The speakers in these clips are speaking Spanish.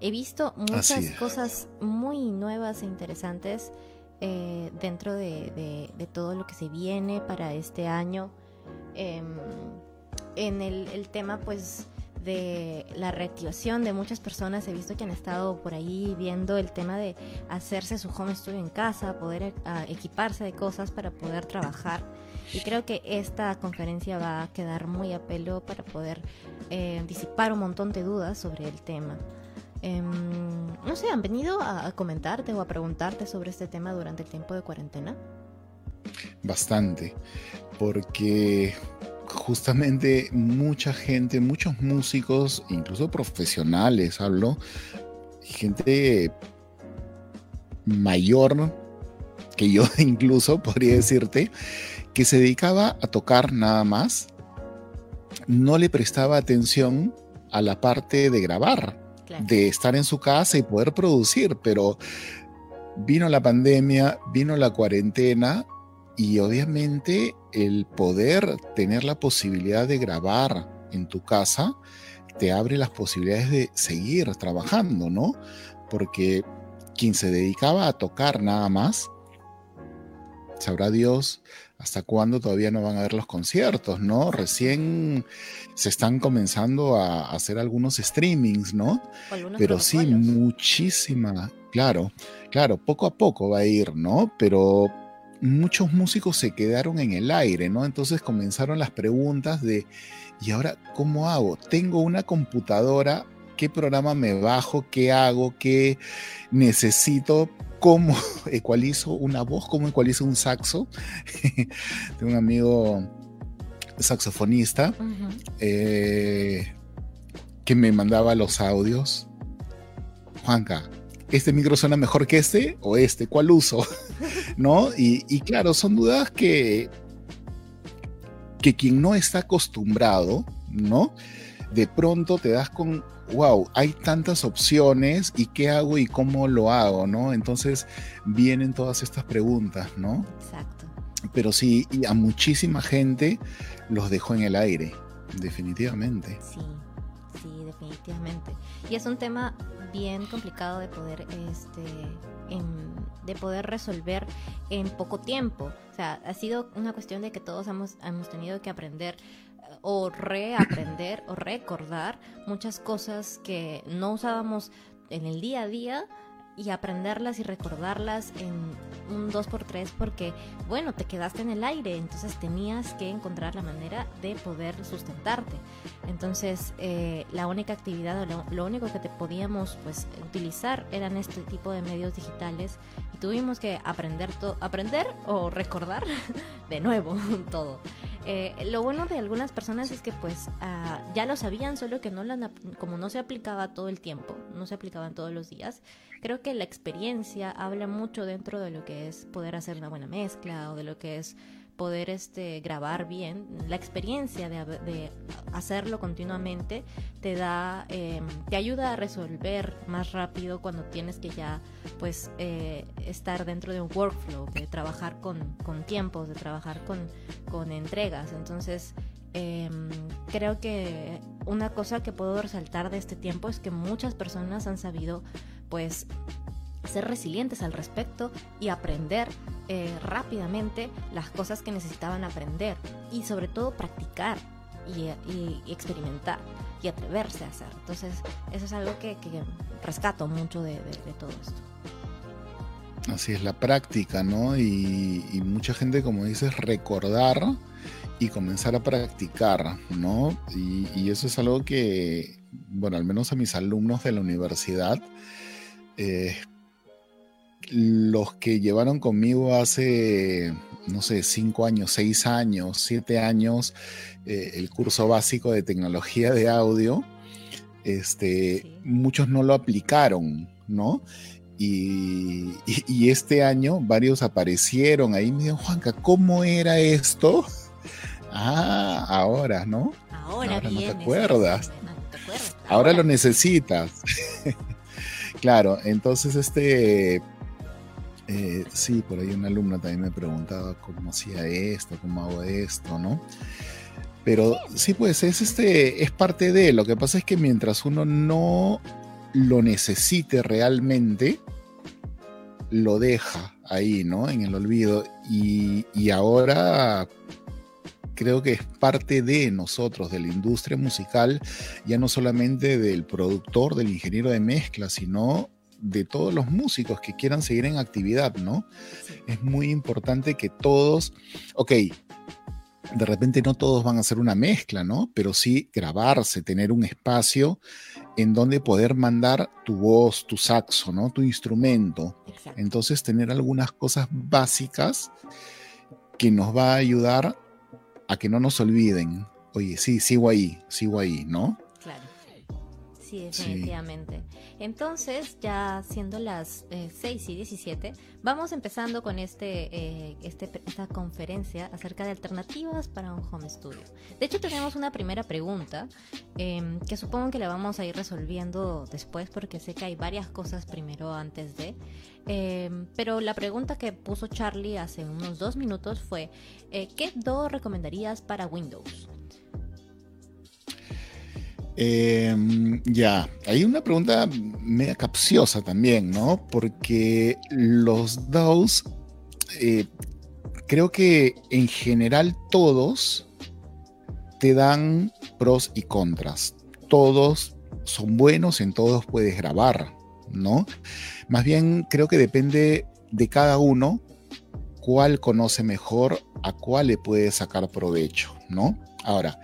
he visto muchas cosas muy nuevas e interesantes eh, dentro de, todo lo que se viene para este año. Em, en el, tema, pues, de la reactivación de muchas personas, he visto que han estado por ahí viendo el tema de hacerse su home studio en casa, poder eh, equiparse de cosas para poder trabajar. Y creo que esta conferencia va a quedar muy a pelo para poder eh, disipar un montón de dudas sobre el tema. Em, no sé, ¿han venido a, comentarte o a preguntarte sobre este tema durante el tiempo de cuarentena? Bastante, porque justamente mucha gente, muchos músicos, incluso profesionales, hablo, gente mayor que yo incluso, podría decirte, que se dedicaba a tocar nada más, no le prestaba atención a la parte de grabar de estar en su casa y poder producir, pero vino la pandemia, vino la cuarentena y obviamente el poder tener la posibilidad de grabar en tu casa te abre las posibilidades de seguir trabajando, ¿no? Porque quien se dedicaba a tocar nada más, sabrá Dios hasta cuándo todavía no van a ver los conciertos, ¿no? Recién se están comenzando a hacer algunos streamings, ¿no? Pero sí, muchísima, claro, claro, poco a poco va a ir, ¿no? Pero muchos músicos se quedaron en el aire, ¿no? Entonces comenzaron las preguntas de, ¿y ahora cómo hago? Tengo una computadora, ¿qué programa me bajo? ¿Qué hago? ¿Qué necesito cómo ecualizo una voz, cómo ecualizo un saxo. Tengo un amigo saxofonista eh, que me mandaba los audios. Juanca, ¿este micro suena mejor que este o este? ¿Cuál uso? ¿No? Y, y claro, son dudas que, que quien no está acostumbrado, ¿no? De pronto te das con wow, hay tantas opciones y qué hago y cómo lo hago, ¿no? Entonces vienen todas estas preguntas, ¿no? Exacto. Pero sí, y a muchísima gente los dejó en el aire, definitivamente. Sí, sí, definitivamente. Y es un tema bien complicado de poder, este, de poder resolver en poco tiempo. O sea, ha sido una cuestión de que todos hemos, hemos tenido que aprender o reaprender o recordar muchas cosas que no usábamos en el día a día y aprenderlas y recordarlas en un 2x3 porque, bueno, te quedaste en el aire, entonces tenías que encontrar la manera de poder sustentarte. Entonces, eh, la única actividad o lo, único que te podíamos pues utilizar eran este tipo de medios digitales y tuvimos que aprender, aprender o recordar de nuevo todo. Eh, lo bueno de algunas personas es que pues ah, ya lo sabían, solo que no como no se aplicaba todo el tiempo, no se aplicaban todos los días, creo que la experiencia habla mucho dentro de lo que es poder hacer una buena mezcla o de lo que es poder este, grabar bien, la experiencia de, hacerlo continuamente te da, em, te ayuda a resolver más rápido cuando tienes que ya pues eh, estar dentro de un workflow, de trabajar con, con tiempos, de trabajar con, con entregas. Entonces, em, creo que una cosa que puedo resaltar de este tiempo es que muchas personas han sabido pues ser resilientes al respecto y aprender eh, rápidamente las cosas que necesitaban aprender y sobre todo practicar y, experimentar y atreverse a hacer. Entonces, eso es algo que, rescato mucho de, todo esto. Así es, la práctica, ¿no? Y, mucha gente, como dices, recordar y comenzar a practicar, ¿no? Y, eso es algo que, bueno, al menos a mis alumnos de la universidad, eh, los que llevaron conmigo hace, no sé, cinco años, seis años, siete años, eh, el curso básico de tecnología de audio, este, muchos no lo aplicaron, ¿no? Y, este año varios aparecieron ahí me dijeron, Juanca, ¿cómo era esto? Ah, ahora, ¿no? Ahora, no te acuerdas. Ahora lo necesitas. claro, entonces este eh, sí, por ahí una alumna también me preguntaba cómo hacía esto, cómo hago esto, ¿no? Pero sí, pues es este, es parte de. Lo que pasa es que mientras uno no lo necesite realmente, lo deja ahí, ¿no? En el olvido. Y, y ahora creo que es parte de nosotros, de la industria musical, ya no solamente del productor, del ingeniero de mezcla, sino de todos los músicos que quieran seguir en actividad, ¿no? Es muy importante que todos, ok, de repente no todos van a hacer una mezcla, ¿no? Pero sí grabarse, tener un espacio en donde poder mandar tu voz, tu saxo, ¿no? Tu instrumento. Entonces tener algunas cosas básicas que nos va a ayudar a que no nos olviden. Oye, sí, sigo ahí, sigo ahí, ¿no? Sí, definitivamente. Entonces, ya siendo las 6 eh, y 17, vamos empezando con este, eh, este, esta conferencia acerca de alternativas para un home studio. De hecho, tenemos una primera pregunta em, que supongo que la vamos a ir resolviendo después porque sé que hay varias cosas primero antes de. Em, pero la pregunta que puso Charlie hace unos dos minutos fue, eh, ¿qué DO recomendarías para Windows? Em, ya, hay una pregunta media capciosa también, ¿no? Porque los DAOs, eh, creo que en general todos te dan pros y contras. Todos son buenos, en todos puedes grabar, ¿no? Más bien creo que depende de cada uno cuál conoce mejor, a cuál le puede sacar provecho, ¿no? Ahora,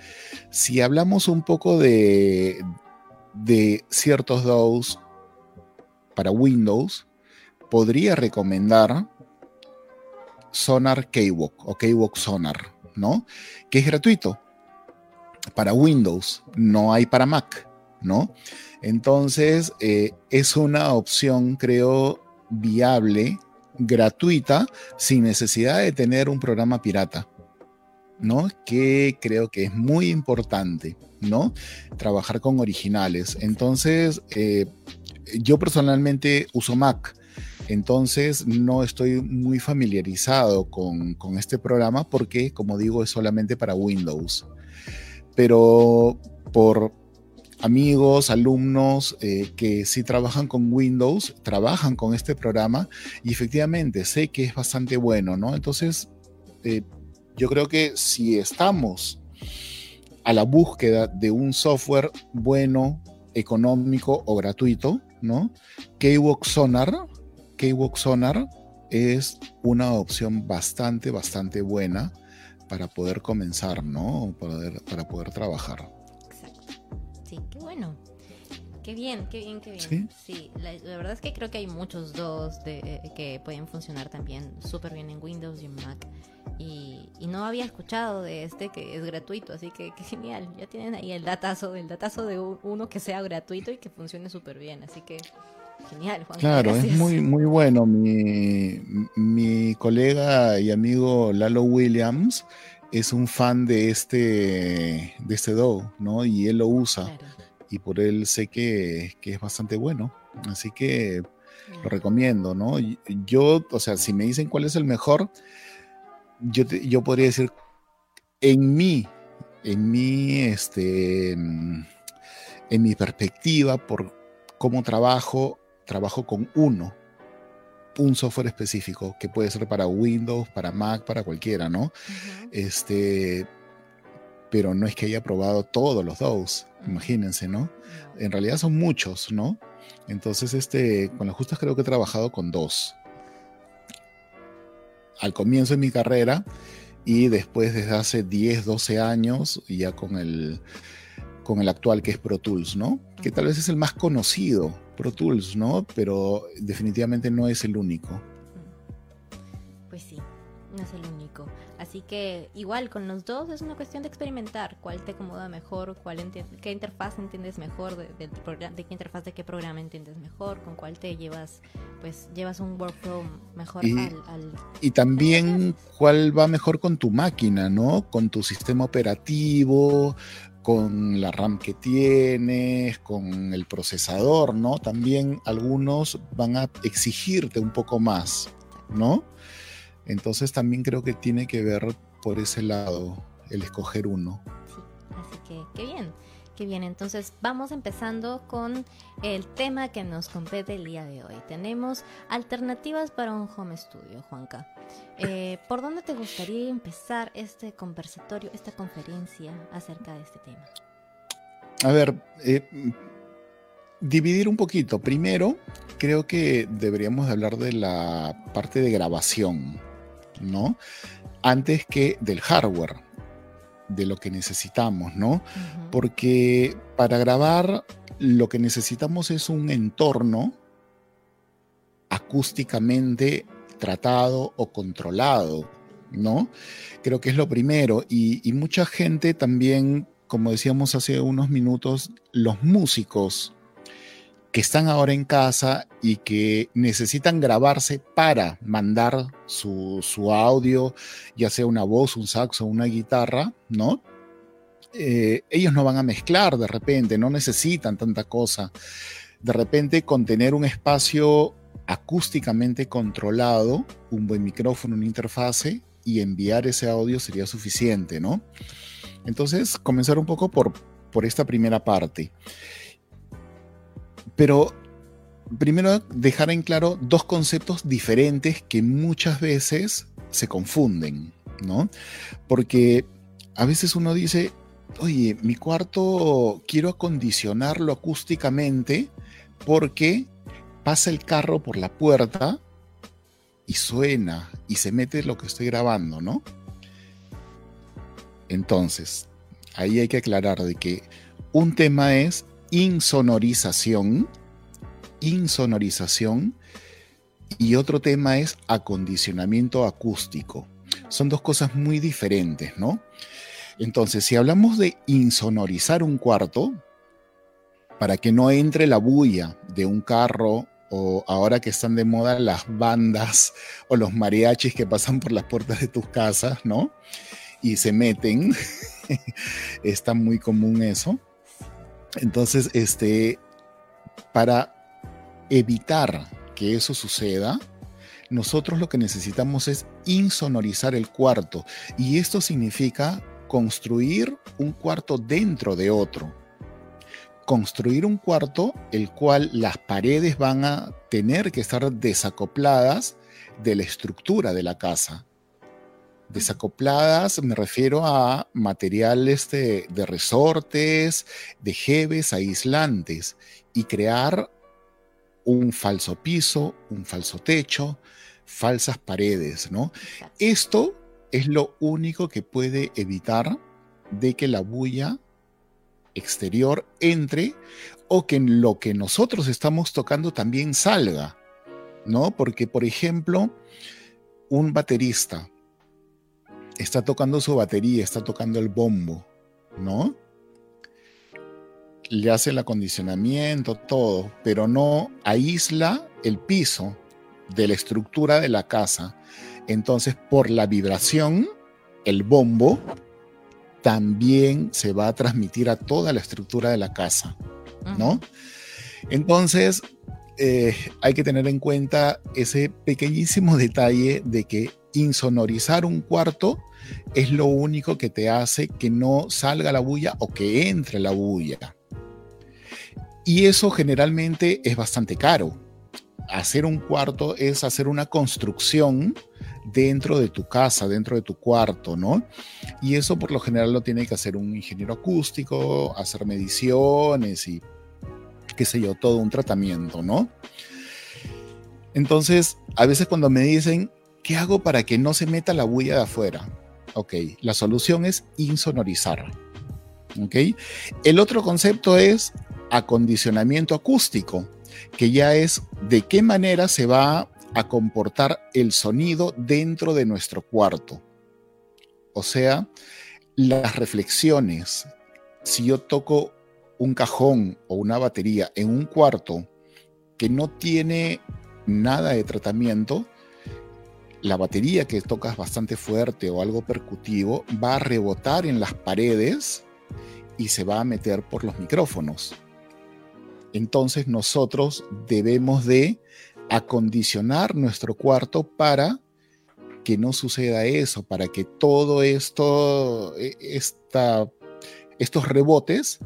si hablamos un poco de, ciertos DAOs para Windows, podría recomendar Sonar Kwok o Kwok Sonar, ¿no? Que es gratuito para Windows, no hay para Mac, ¿no? Entonces, eh, es una opción, creo, viable, gratuita, sin necesidad de tener un programa pirata. ¿No? Que creo que es muy importante, ¿no? Trabajar con originales. Entonces, eh, yo personalmente uso Mac, entonces no estoy muy familiarizado con, este programa porque, como digo, es solamente para Windows. Pero por amigos, alumnos eh, que sí trabajan con Windows, trabajan con este programa y efectivamente sé que es bastante bueno, ¿no? Entonces, eh, yo creo que si estamos a la búsqueda de un software bueno, económico o gratuito, ¿no? Kwok Sonar, Sonar es una opción bastante, bastante buena para poder comenzar, ¿no? Para para poder trabajar. Exacto. Sí, qué bueno. Qué bien, qué bien, qué bien. Sí, la, verdad es que creo que hay muchos dos de, eh, que pueden funcionar también súper bien en Windows y en Mac. Y, no había escuchado de este que es gratuito, así que qué genial. Ya tienen ahí el datazo, el datazo de uno que sea gratuito y que funcione súper bien. Así que genial, Juan. Claro, es muy, muy bueno. Mi, mi colega y amigo Lalo Williams es un fan de este, de este DO, ¿no? Y él lo usa. Claro y por él sé que, es bastante bueno. Así que lo recomiendo, ¿no? Yo, o sea, si me dicen cuál es el mejor, yo, yo podría decir, en mí, en mi, este, en mi perspectiva, por cómo trabajo, trabajo con uno, un software específico, que puede ser para Windows, para Mac, para cualquiera, ¿no? Este, pero no es que haya probado todos los dos, imagínense, ¿no? En realidad son muchos, ¿no? Entonces, este, con las justas creo que he trabajado con dos. Al comienzo de mi carrera y después desde hace 10, 12 años, ya con el, con el actual que es Pro Tools, ¿no? Que tal vez es el más conocido, Pro Tools, ¿no? Pero definitivamente no es el único. Pues sí, no es el único. Así que igual con los dos es una cuestión de experimentar cuál te acomoda mejor, cuál qué interfaz entiendes mejor de, de, qué interfaz de qué programa entiendes mejor, con cuál te llevas pues llevas un workflow mejor y, al, y también cuál va mejor con tu máquina, ¿no? Con tu sistema operativo, con la RAM que tienes, con el procesador, ¿no? También algunos van a exigirte un poco más, ¿no? Entonces también creo que tiene que ver por ese lado el escoger uno. Sí, así que qué bien. Qué bien, entonces vamos empezando con el tema que nos compete el día de hoy. Tenemos alternativas para un home studio, Juanca. Eh, ¿Por dónde te gustaría empezar este conversatorio, esta conferencia acerca de este tema? A ver, eh, dividir un poquito. Primero, creo que deberíamos hablar de la parte de grabación, ¿no? Antes que del hardware de lo que necesitamos, ¿no? Porque para grabar lo que necesitamos es un entorno acústicamente tratado o controlado, ¿no? Creo que es lo primero. Y, y, mucha gente también, como decíamos hace unos minutos, los músicos que están ahora en casa y que necesitan grabarse para mandar su, audio, ya sea una voz, un saxo, una guitarra, ¿no? Eh, ellos no van a mezclar de repente, no necesitan tanta cosa. De repente, con tener un espacio acústicamente controlado, un buen micrófono, una interfase y enviar ese audio sería suficiente, ¿no? Entonces, comenzar un poco por, por esta primera parte. Pero primero dejar en claro dos conceptos diferentes que muchas veces se confunden, ¿no? Porque a veces uno dice, oye, mi cuarto quiero acondicionarlo acústicamente porque pasa el carro por la puerta y suena y se mete lo que estoy grabando, ¿no? Entonces, ahí hay que aclarar de que un tema es insonorización, insonorización, y otro tema es acondicionamiento acústico. Son dos cosas muy diferentes, ¿no? Entonces, si hablamos de insonorizar un cuarto, para que no entre la bulla de un carro o ahora que están de moda las bandas o los mariachis que pasan por las puertas de tus casas, ¿no? Y se meten, está muy común eso. Entonces, este, para evitar que eso suceda, nosotros lo que necesitamos es insonorizar el cuarto. Y esto significa construir un cuarto dentro de otro. Construir un cuarto el cual las paredes van a tener que estar desacopladas de la estructura de la casa. Desacopladas me refiero a materiales de, resortes, de jebes aislantes y crear un falso piso, un falso techo, falsas paredes, ¿no? Esto es lo único que puede evitar de que la bulla exterior entre o que lo que nosotros estamos tocando también salga, ¿no? Porque, por ejemplo, un baterista está tocando su batería, está tocando el bombo, ¿no? Le hace el acondicionamiento, todo, pero no aísla el piso de la estructura de la casa. Entonces, por la vibración, el bombo también se va a transmitir a toda la estructura de la casa, ¿no? Entonces, eh, hay que tener en cuenta ese pequeñísimo detalle de que insonorizar un cuarto es lo único que te hace que no salga la bulla o que entre la bulla. Y eso generalmente es bastante caro. Hacer un cuarto es hacer una construcción dentro de tu casa, dentro de tu cuarto, ¿no? Y eso por lo general lo tiene que hacer un ingeniero acústico, hacer mediciones y qué sé yo, todo un tratamiento, ¿no? Entonces, a veces cuando me dicen, ¿qué hago para que no se meta la bulla de afuera? Ok, la solución es insonorizar. Ok, el otro concepto es acondicionamiento acústico, que ya es de qué manera se va a comportar el sonido dentro de nuestro cuarto. O sea, las reflexiones. Si yo toco un cajón o una batería en un cuarto que no tiene nada de tratamiento, la batería que tocas bastante fuerte o algo percutivo va a rebotar en las paredes y se va a meter por los micrófonos. Entonces nosotros debemos de acondicionar nuestro cuarto para que no suceda eso, para que todo esto, e, esta, estos rebotes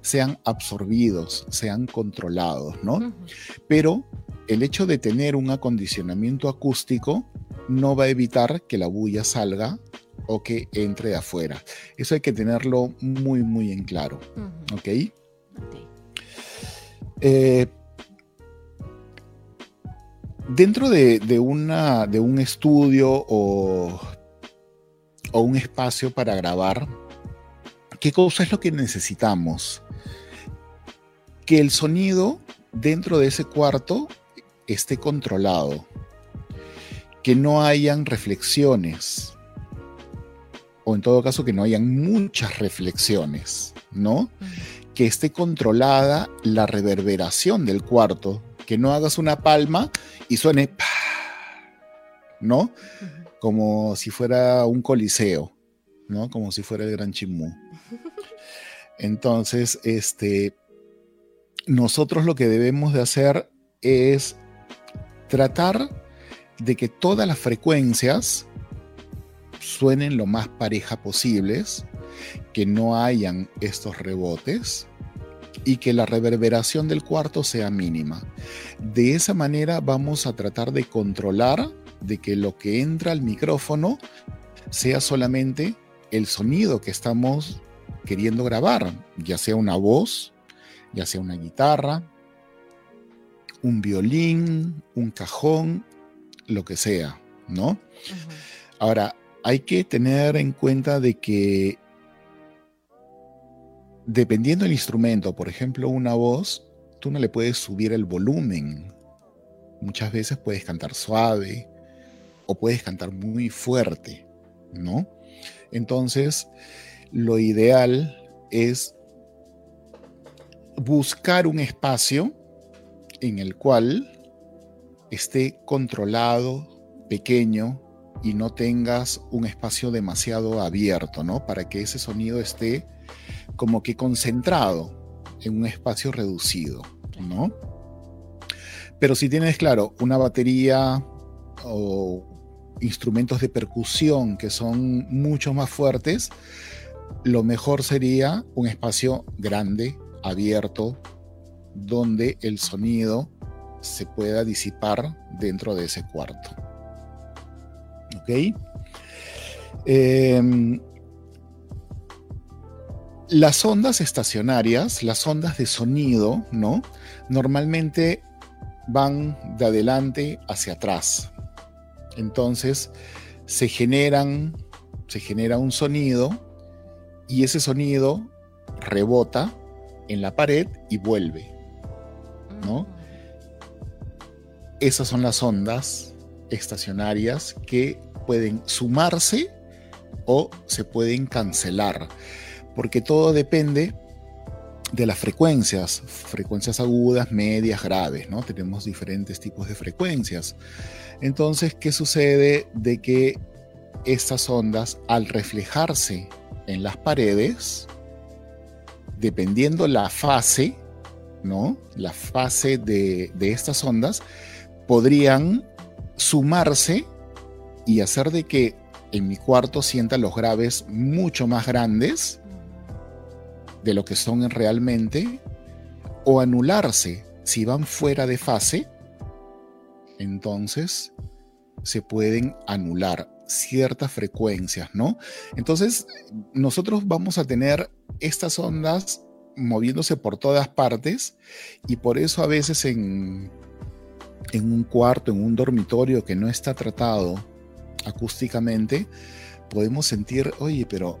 sean absorbidos, sean controlados, ¿no? Pero el hecho de tener un acondicionamiento acústico no va a evitar que la bulla salga o que entre de afuera. Eso hay que tenerlo muy, muy en claro. ¿Ok? Eh, dentro de, una, de un estudio o, o un espacio para grabar, ¿qué cosa es lo que necesitamos? Que el sonido dentro de ese cuarto esté controlado, que no hayan reflexiones, o en todo caso que no hayan muchas reflexiones, ¿no? Que esté controlada la reverberación del cuarto, que no hagas una palma y suene, ¿no? Como si fuera un coliseo, ¿no? Como si fuera el Gran Chimú. Entonces, este, nosotros lo que debemos de hacer es tratar de que todas las frecuencias suenen lo más pareja posibles, que no hayan estos rebotes y que la reverberación del cuarto sea mínima. De esa manera vamos a tratar de controlar de que lo que entra al micrófono sea solamente el sonido que estamos queriendo grabar, ya sea una voz, ya sea una guitarra, un violín, un cajón, lo que sea, ¿no? Ahora, hay que tener en cuenta de que dependiendo del instrumento, por ejemplo, una voz, tú no le puedes subir el volumen. Muchas veces puedes cantar suave o puedes cantar muy fuerte, ¿no? Entonces, lo ideal es buscar un espacio en el cual esté controlado, pequeño, y no tengas un espacio demasiado abierto, ¿no? Para que ese sonido esté como que concentrado en un espacio reducido, ¿no? Pero si tienes, claro, una batería o instrumentos de percusión que son mucho más fuertes, lo mejor sería un espacio grande, abierto, donde el sonido se pueda disipar dentro de ese cuarto. ¿Ok? Em, las ondas estacionarias, las ondas de sonido, ¿no? Normalmente van de adelante hacia atrás. Entonces se generan, se genera un sonido y ese sonido rebota en la pared y vuelve, ¿no? Esas son las ondas estacionarias que pueden sumarse o se pueden cancelar, porque todo depende de las frecuencias, frecuencias agudas, medias, graves, ¿no? Tenemos diferentes tipos de frecuencias. Entonces, ¿qué sucede de que estas ondas, al reflejarse en las paredes, dependiendo la fase, ¿no? La fase de, de estas ondas, podrían sumarse y hacer de que en mi cuarto sienta los graves mucho más grandes de lo que son realmente o anularse si van fuera de fase entonces se pueden anular ciertas frecuencias, ¿no? Entonces, nosotros vamos a tener estas ondas moviéndose por todas partes y por eso a veces en, en un cuarto, en un dormitorio que no está tratado acústicamente, podemos sentir, oye, pero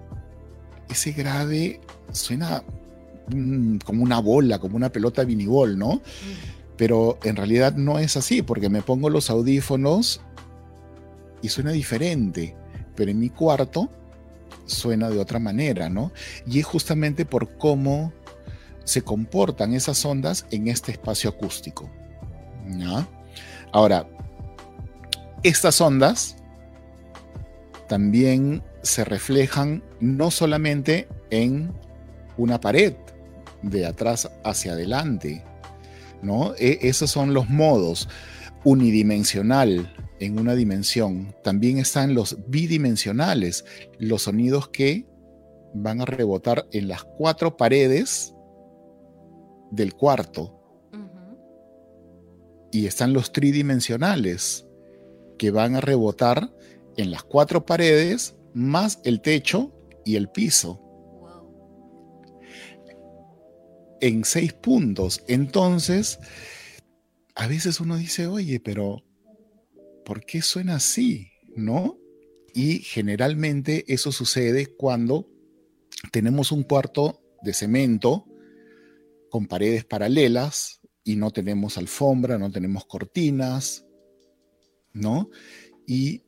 ese grave suena mm, como una bola, como una pelota vinibol, ¿no? Pero en realidad no es así, porque me pongo los audífonos y suena diferente, pero en mi cuarto suena de otra manera, ¿no? Y es justamente por cómo se comportan esas ondas en este espacio acústico. Ahora, estas ondas también se reflejan no solamente en una pared, de atrás hacia adelante, ¿no? E, esos son los modos unidimensional, en una dimensión. También están los bidimensionales, los sonidos que van a rebotar en las cuatro paredes del cuarto. Y están los tridimensionales, que van a rebotar en las cuatro paredes, más el techo y el piso. En seis puntos. Entonces, a veces uno dice, oye, pero ¿por qué suena así? ¿No? Y generalmente eso sucede cuando tenemos un cuarto de cemento con paredes paralelas y no tenemos alfombra, no tenemos cortinas, ¿no? Y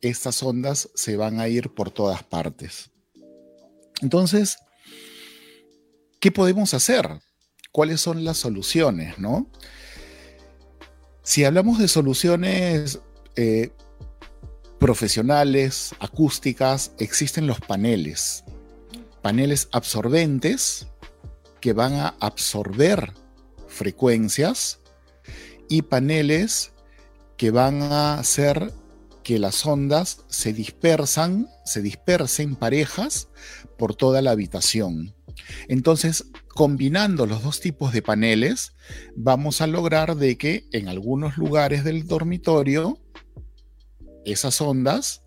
estas ondas se van a ir por todas partes. Entonces, ¿qué podemos hacer? ¿Cuáles son las soluciones, no? Si hablamos de soluciones eh, profesionales, acústicas, existen los paneles. Paneles absorbentes que van a absorber frecuencias y paneles que van a hacer que las ondas se dispersan, se dispersen parejas por toda la habitación. Entonces, combinando los dos tipos de paneles, vamos a lograr de que en algunos lugares del dormitorio esas ondas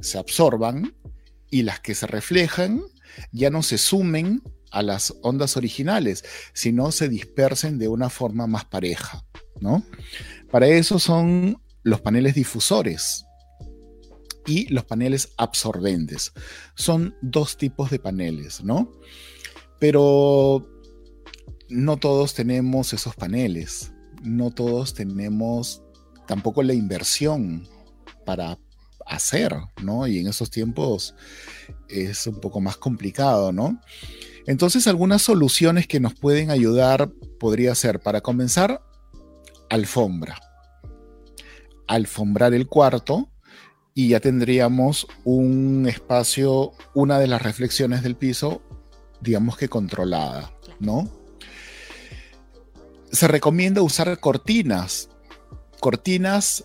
se absorban y las que se reflejan ya no se sumen a las ondas originales, sino se dispersen de una forma más pareja, ¿no? Para eso son los paneles difusores y los paneles absorbentes. Son dos tipos de paneles, ¿no? Pero no todos tenemos esos paneles, no todos tenemos tampoco la inversión para hacer, ¿no? Y en esos tiempos es un poco más complicado, ¿no? Entonces, algunas soluciones que nos pueden ayudar podría ser, para comenzar, alfombra. Alfombrar el cuarto y ya tendríamos un espacio, una de las reflexiones del piso, digamos que controlada, ¿no? Se recomienda usar cortinas, cortinas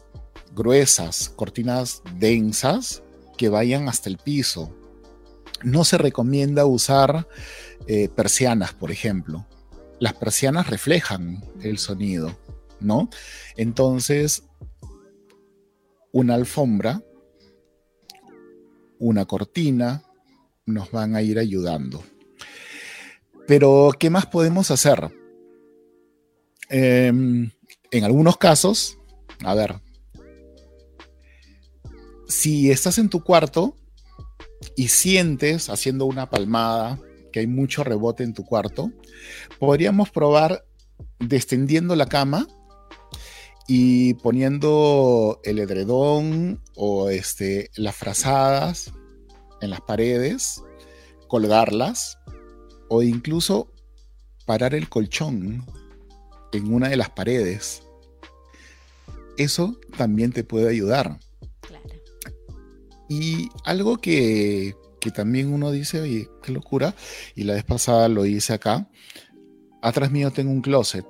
gruesas, cortinas densas que vayan hasta el piso. No se recomienda usar eh, persianas, por ejemplo. Las persianas reflejan el sonido, ¿no? Entonces, una alfombra, una cortina, nos van a ir ayudando. Pero, ¿qué más podemos hacer? Em, en algunos casos, a ver, si estás en tu cuarto y sientes haciendo una palmada que hay mucho rebote en tu cuarto, podríamos probar descendiendo la cama y poniendo el edredón o este, las frazadas en las paredes, colgarlas o incluso parar el colchón en una de las paredes. Eso también te puede ayudar. Y algo que, también uno dice, oye, qué locura, y la vez pasada lo hice acá, atrás mío tengo un closet.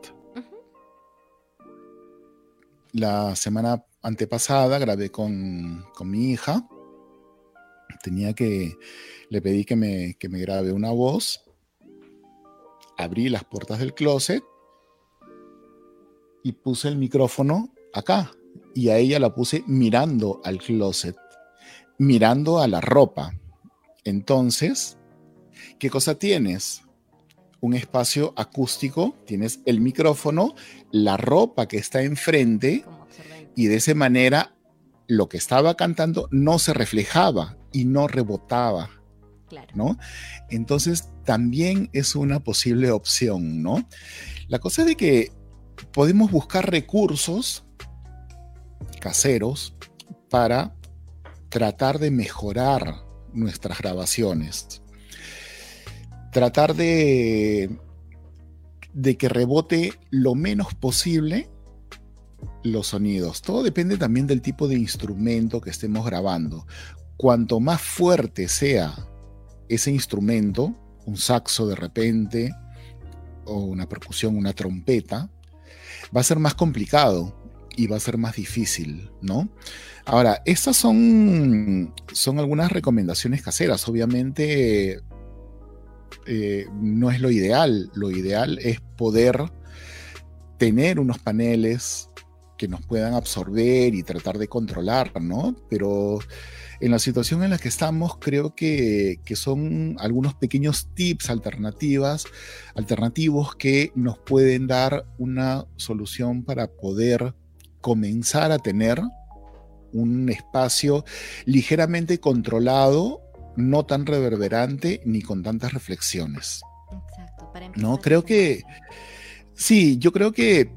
La semana antepasada grabé con, mi hija, tenía que, le pedí que me, que me grabe una voz, abrí las puertas del closet y puse el micrófono acá. Y a ella la puse mirando al closet mirando a la ropa. Entonces, ¿qué cosa tienes? Un espacio acústico, tienes el micrófono, la ropa que está enfrente y de esa manera lo que estaba cantando no se reflejaba y no rebotaba. ¿no? Entonces también es una posible opción, ¿no? La cosa es de que podemos buscar recursos caseros para tratar de mejorar nuestras grabaciones. Tratar de, de que rebote lo menos posible los sonidos. Todo depende también del tipo de instrumento que estemos grabando. Cuanto más fuerte sea ese instrumento, un saxo de repente, o una percusión, una trompeta, va a ser más complicado y va a ser más difícil, ¿no? Ahora, estas son, son algunas recomendaciones caseras. Obviamente, eh, no es lo ideal. Lo ideal es poder tener unos paneles que nos puedan absorber y tratar de controlar, ¿no? Pero en la situación en la que estamos, creo que, son algunos pequeños tips, alternativas, alternativos que nos pueden dar una solución para poder comenzar a tener un espacio ligeramente controlado, no tan reverberante ni con tantas reflexiones. Exacto. Para no, creo que sí, yo creo que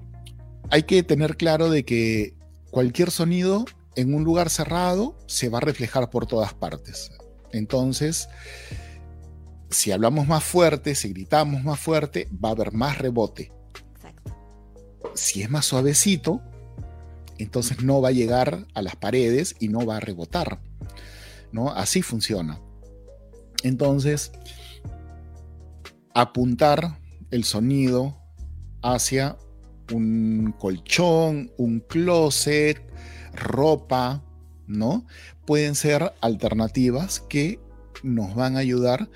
hay que tener claro de que cualquier sonido en un lugar cerrado se va a reflejar por todas partes. Entonces, si hablamos más fuerte, si gritamos más fuerte, va a haber más rebote. Exacto. Si es más suavecito, entonces no va a llegar a las paredes y no va a rebotar. ¿no? Así funciona. Entonces, apuntar el sonido hacia un colchón, un closet, ropa, ¿no? Pueden ser alternativas que nos van a ayudar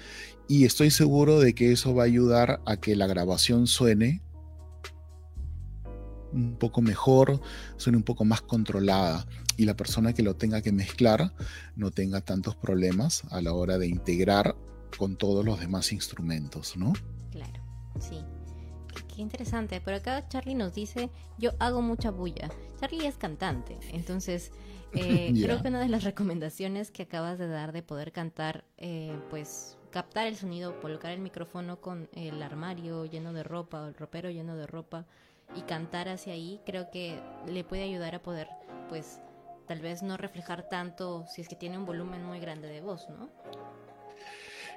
y estoy seguro de que eso va a ayudar a que la grabación suene un poco mejor, suene un poco más controlada y la persona que lo tenga que mezclar no tenga tantos problemas a la hora de integrar con todos los demás instrumentos, ¿no? Claro, sí. Qué interesante. Pero acá Charlie nos dice, yo hago mucha bulla. Charlie es cantante, entonces eh, creo que una de las recomendaciones que acabas de dar de poder cantar, eh, pues captar el sonido, colocar el micrófono con el armario lleno de ropa o el ropero lleno de ropa y cantar hacia ahí, creo que le puede ayudar a poder, pues, tal vez no reflejar tanto si es que tiene un volumen muy grande de voz, ¿no?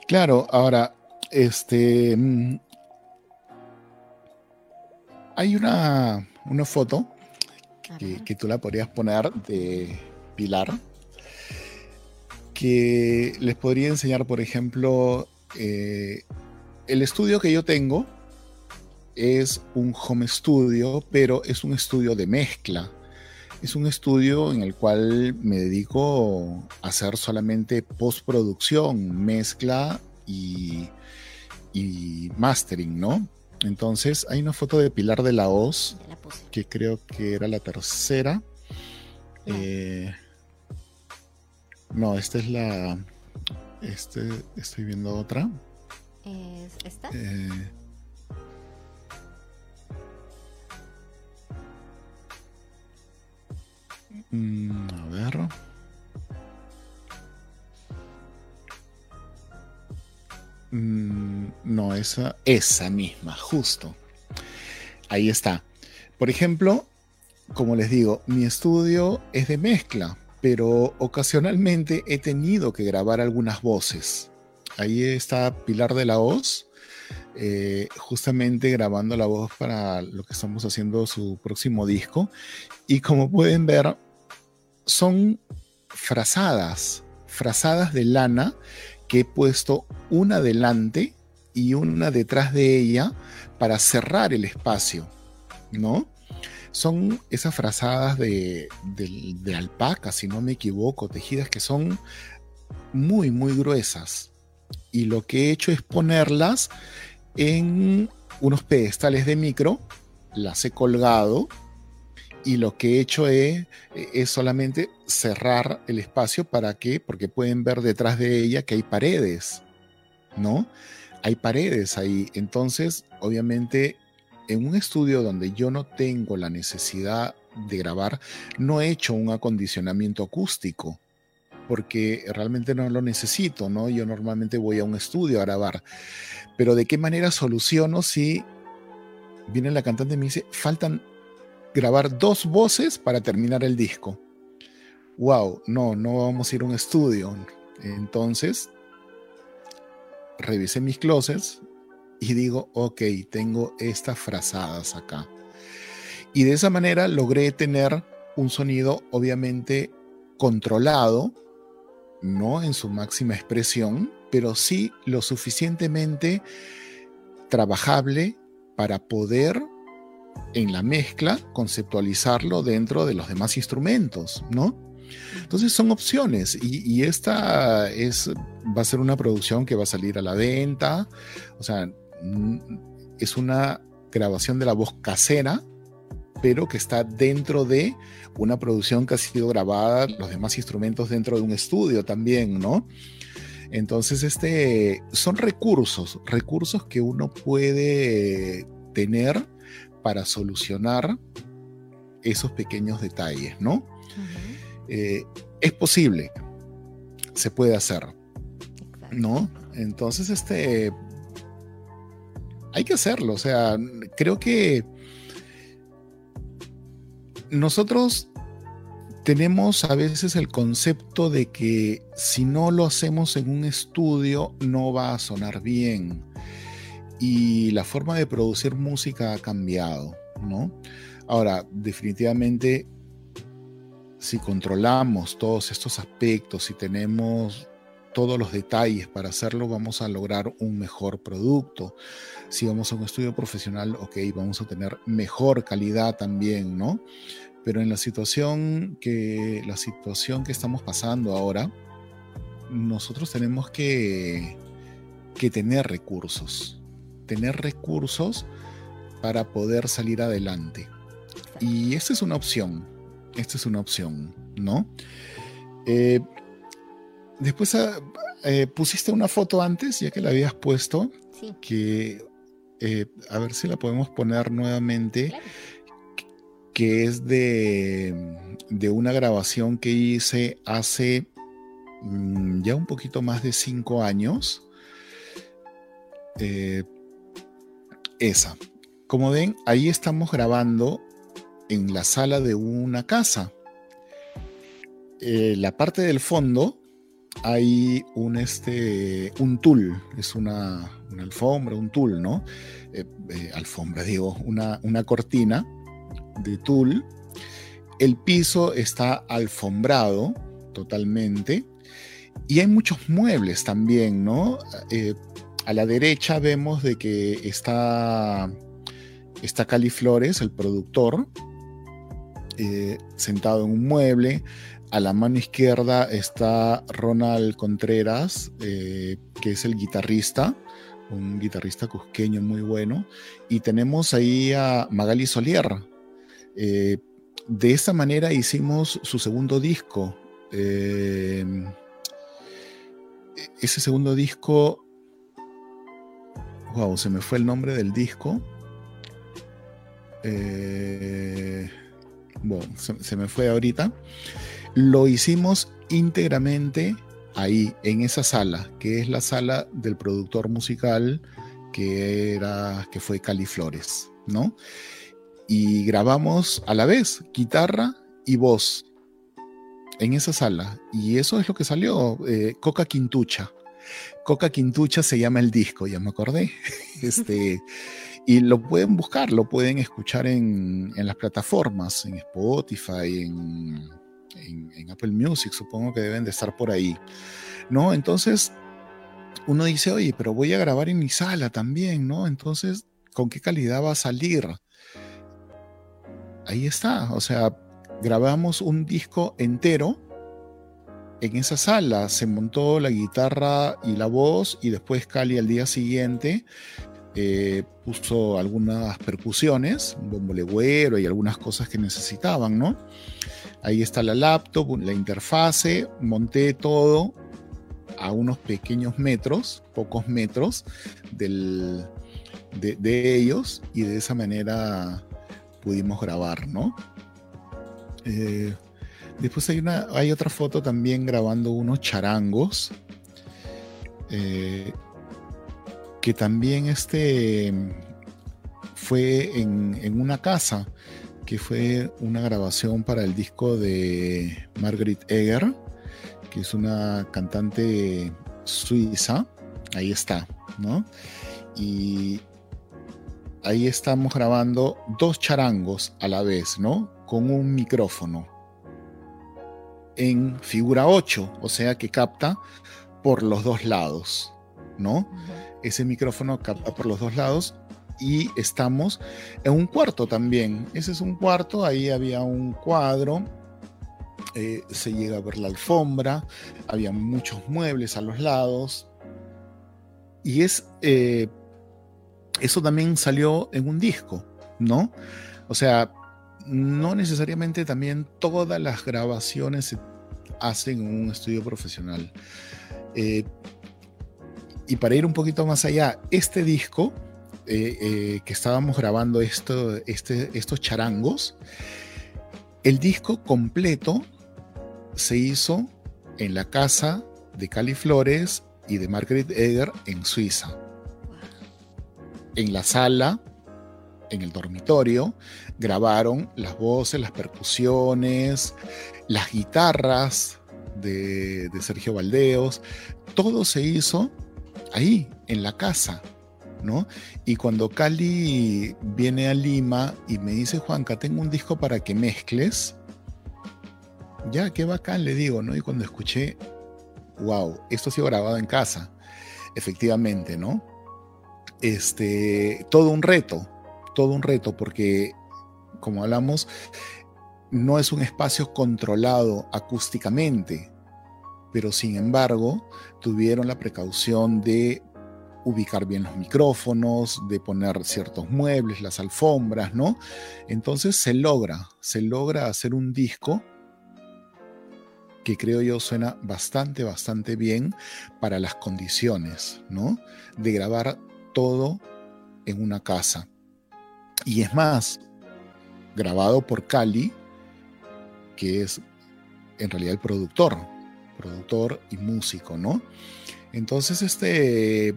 Claro, ahora, este, mm, hay una, una foto que, tú la podrías poner de Pilar, que les podría enseñar, por ejemplo, eh, el estudio que yo tengo es un home studio, pero es un estudio de mezcla. Es un estudio en el cual me dedico a hacer solamente postproducción, mezcla y, y mastering, ¿no? Entonces hay una foto de Pilar de la Hoz, que creo que era la tercera. No. Eh, no, esta es la... Este, estoy viendo otra. ¿Es esta? Eh, mm, a ver. Mm, no, esa, esa misma, justo. Ahí está. Por ejemplo, como les digo, mi estudio es de mezcla, pero ocasionalmente he tenido que grabar algunas voces. Ahí está Pilar de la Voz, eh, justamente grabando la voz para lo que estamos haciendo su próximo disco. Y como pueden ver, son frazadas, frazadas de lana que he puesto una delante y una detrás de ella para cerrar el espacio, ¿no? Son esas frazadas de, alpaca, si no me equivoco, tejidas que son muy, muy gruesas. Y lo que he hecho es ponerlas en unos pedestales de micro, las he colgado y lo que he hecho es, es, solamente cerrar el espacio para que, porque pueden ver detrás de ella que hay paredes, ¿no? Hay paredes ahí. Entonces, obviamente, en un estudio donde yo no tengo la necesidad de grabar, no he hecho un acondicionamiento acústico, porque realmente no lo necesito, ¿no? Yo normalmente voy a un estudio a grabar. Pero ¿de qué manera soluciono si viene la cantante y me dice, faltan grabar dos voces para terminar el disco. Wow, no, no vamos a ir a un estudio. Entonces, revisé mis closets y digo, ok, tengo estas frazadas acá. Y de esa manera logré tener un sonido obviamente controlado, no en su máxima expresión, pero sí lo suficientemente trabajable para poder en la mezcla conceptualizarlo dentro de los demás instrumentos, ¿no? Entonces son opciones y, esta es, va a ser una producción que va a salir a la venta, o sea, mm, es una grabación de la voz casera, pero que está dentro de una producción que ha sido grabada, los demás instrumentos dentro de un estudio también, ¿no? Entonces, este, son recursos, recursos que uno puede tener para solucionar esos pequeños detalles, ¿no? Eh, es posible, se puede hacer, ¿no? Entonces, este, hay que hacerlo, o sea, creo que nosotros tenemos a veces el concepto de que si no lo hacemos en un estudio no va a sonar bien. Y la forma de producir música ha cambiado, ¿no? Ahora, definitivamente, si controlamos todos estos aspectos, si tenemos todos los detalles para hacerlo, vamos a lograr un mejor producto. Si vamos a un estudio profesional, ok, vamos a tener mejor calidad también, ¿no? Pero en la situación que, la situación que estamos pasando ahora, nosotros tenemos que, que tener recursos, tener recursos para poder salir adelante. Y esta es una opción, esta es una opción, ¿no? Eh, después ah, eh, pusiste una foto antes, ya que la habías puesto, que eh, a ver si la podemos poner nuevamente que es de, una grabación que hice hace mm, ya un poquito más de cinco años. Eh, esa. Como ven, ahí estamos grabando en la sala de una casa. Eh, la parte del fondo hay un, este, un tul, es una, alfombra, un tul, ¿no? Eh, alfombra, digo, una, una cortina de tul. El piso está alfombrado totalmente. Y hay muchos muebles también, ¿no? A la derecha vemos de que está, está Cali Flores, el productor, eh, sentado en un mueble. A la mano izquierda está Ronald Contreras, eh, que es el guitarrista, un guitarrista cusqueño muy bueno. Y tenemos ahí a Magali Solier, eh, de esta manera hicimos su segundo disco. Ese segundo disco, se me fue el nombre del disco. Eh, bueno, se, me fue ahorita. Lo hicimos íntegramente ahí, en esa sala, que es la sala del productor musical que era, que fue Cali Flores, ¿no? y grabamos a la vez guitarra y voz en esa sala. Y eso es lo que salió, eh, Coca Quintucha. Coca Quintucha se llama el disco, ya me acordé. Este, y lo pueden buscar, lo pueden escuchar en, las plataformas, en Spotify, en, en, Apple Music, supongo que deben de estar por ahí. ¿No? Entonces, uno dice, oye, pero voy a grabar en mi sala también, ¿no? Entonces, ¿con qué calidad va a salir? ahí está. O sea, grabamos un disco entero en esa sala. Se montó la guitarra y la voz y después Cali al día siguiente eh, puso algunas percusiones, un bombo legüero y algunas cosas que necesitaban, ¿no? Ahí está la laptop, la interfase, monté todo a unos pequeños metros, pocos metros del, de ellos y de esa manera pudimos grabar, ¿no? Eh, después hay, una, hay otra foto también grabando unos charangos. Eh, que también este fue en, en, una casa, que fue una grabación para el disco de Margaret Egger, que es una cantante suiza. Ahí está, ¿no? Y ahí estamos grabando dos charangos a la vez, ¿no? Con un micrófono en figura 8, o sea que capta por los dos lados, ¿no? Ese micrófono capta por los dos lados y estamos en un cuarto también. Ese es un cuarto, ahí había un cuadro eh, se llega a ver la alfombra, había muchos muebles a los lados. Y es, eh, eso también salió en un disco, ¿no? O sea, no necesariamente también todas las grabaciones se hacen en un estudio profesional. Eh, y para ir un poquito más allá, este disco que estábamos grabando esto, este, estos charangos, el disco completo se hizo en la casa de Cali Flores y de Margaret Egger en Suiza. En la sala, en el dormitorio, grabaron las voces, las percusiones, las guitarras de, Sergio Valdeos. Todo se hizo ahí, en la casa. ¿No? Y cuando Cali viene a Lima y me dice, Juanca, tengo un disco para que mezcles, ya, qué bacán, le digo, ¿no? Y cuando escuché, wow, esto ha sido grabado en casa, efectivamente, ¿no? Este, todo un reto, todo un reto, porque, como hablamos, no es un espacio controlado acústicamente, pero sin embargo, tuvieron la precaución de ubicar bien los micrófonos, de poner ciertos muebles, las alfombras, ¿no? Entonces se logra, se logra hacer un disco que creo yo suena bastante, bastante bien para las condiciones, ¿no? De grabar todo en una casa. Y es más, grabado por Cali, que es en realidad el productor, productor y músico, ¿no? Entonces, este, eh,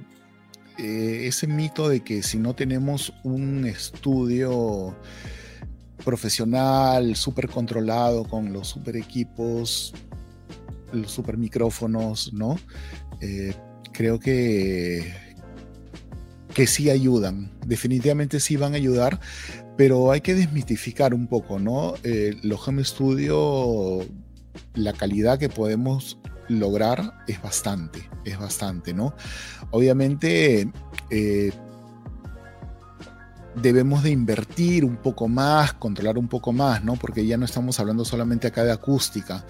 ese mito de que si no tenemos un estudio profesional, súper controlado, con los super equipos, los super micrófonos, ¿no? Eh, creo que, que sí ayudan, definitivamente sí van a ayudar, pero hay que desmitificar un poco, ¿no? Eh, los home studio, la calidad que podemos lograr es bastante, es bastante, ¿no? Obviamente, eh, debemos de invertir un poco más, controlar un poco más, ¿no? Porque ya no estamos hablando solamente acá de acústica,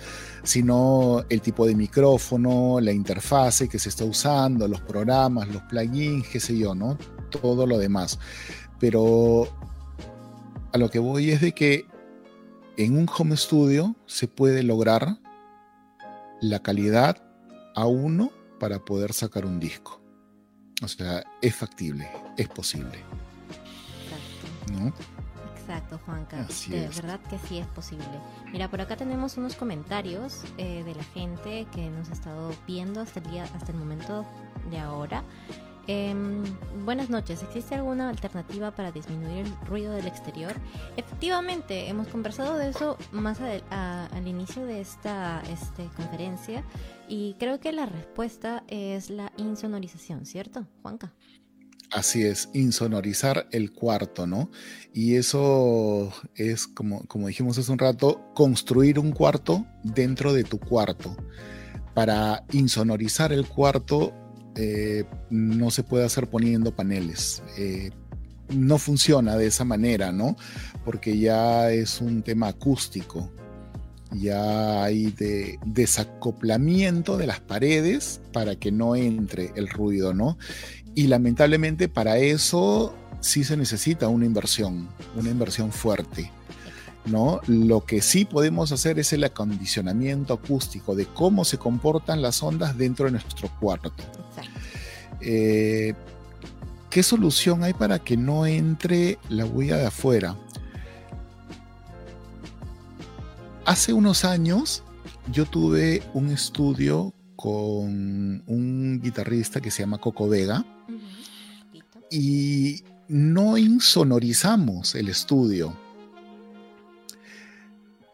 sino el tipo de micrófono, la interfase que se está usando, los programas, los plugins, qué sé yo, ¿no? Todo lo demás. Pero a lo que voy es de que en un home studio se puede lograr la calidad a uno para poder sacar un disco. O sea, es factible, es posible. Exacto, Juanca. de verdad que sí es posible. Mira, por acá tenemos unos comentarios eh, de la gente que nos ha estado viendo hasta el día, hasta el momento de ahora. Em, buenas noches. ¿Existe alguna alternativa para disminuir el ruido del exterior? Efectivamente, hemos conversado de eso más al inicio de esta este, conferencia y creo que la respuesta es la insonorización, ¿cierto, Juanca? Así es, insonorizar el cuarto, ¿no? Y eso es, como, como dijimos hace un rato, construir un cuarto dentro de tu cuarto. Para insonorizar el cuarto eh, no se puede hacer poniendo paneles. Eh, no funciona de esa manera, ¿no? Porque ya es un tema acústico. Ya hay de desacoplamiento de las paredes para que no entre el ruido, ¿no? Y lamentablemente para eso sí se necesita una inversión, una inversión fuerte. ¿no? Lo que sí podemos hacer es el acondicionamiento acústico de cómo se comportan las ondas dentro de nuestro cuarto. Eh, ¿Qué solución hay para que no entre la huella de afuera? Hace unos años yo tuve un estudio con un guitarrista que se llama Coco Vega y no insonorizamos el estudio.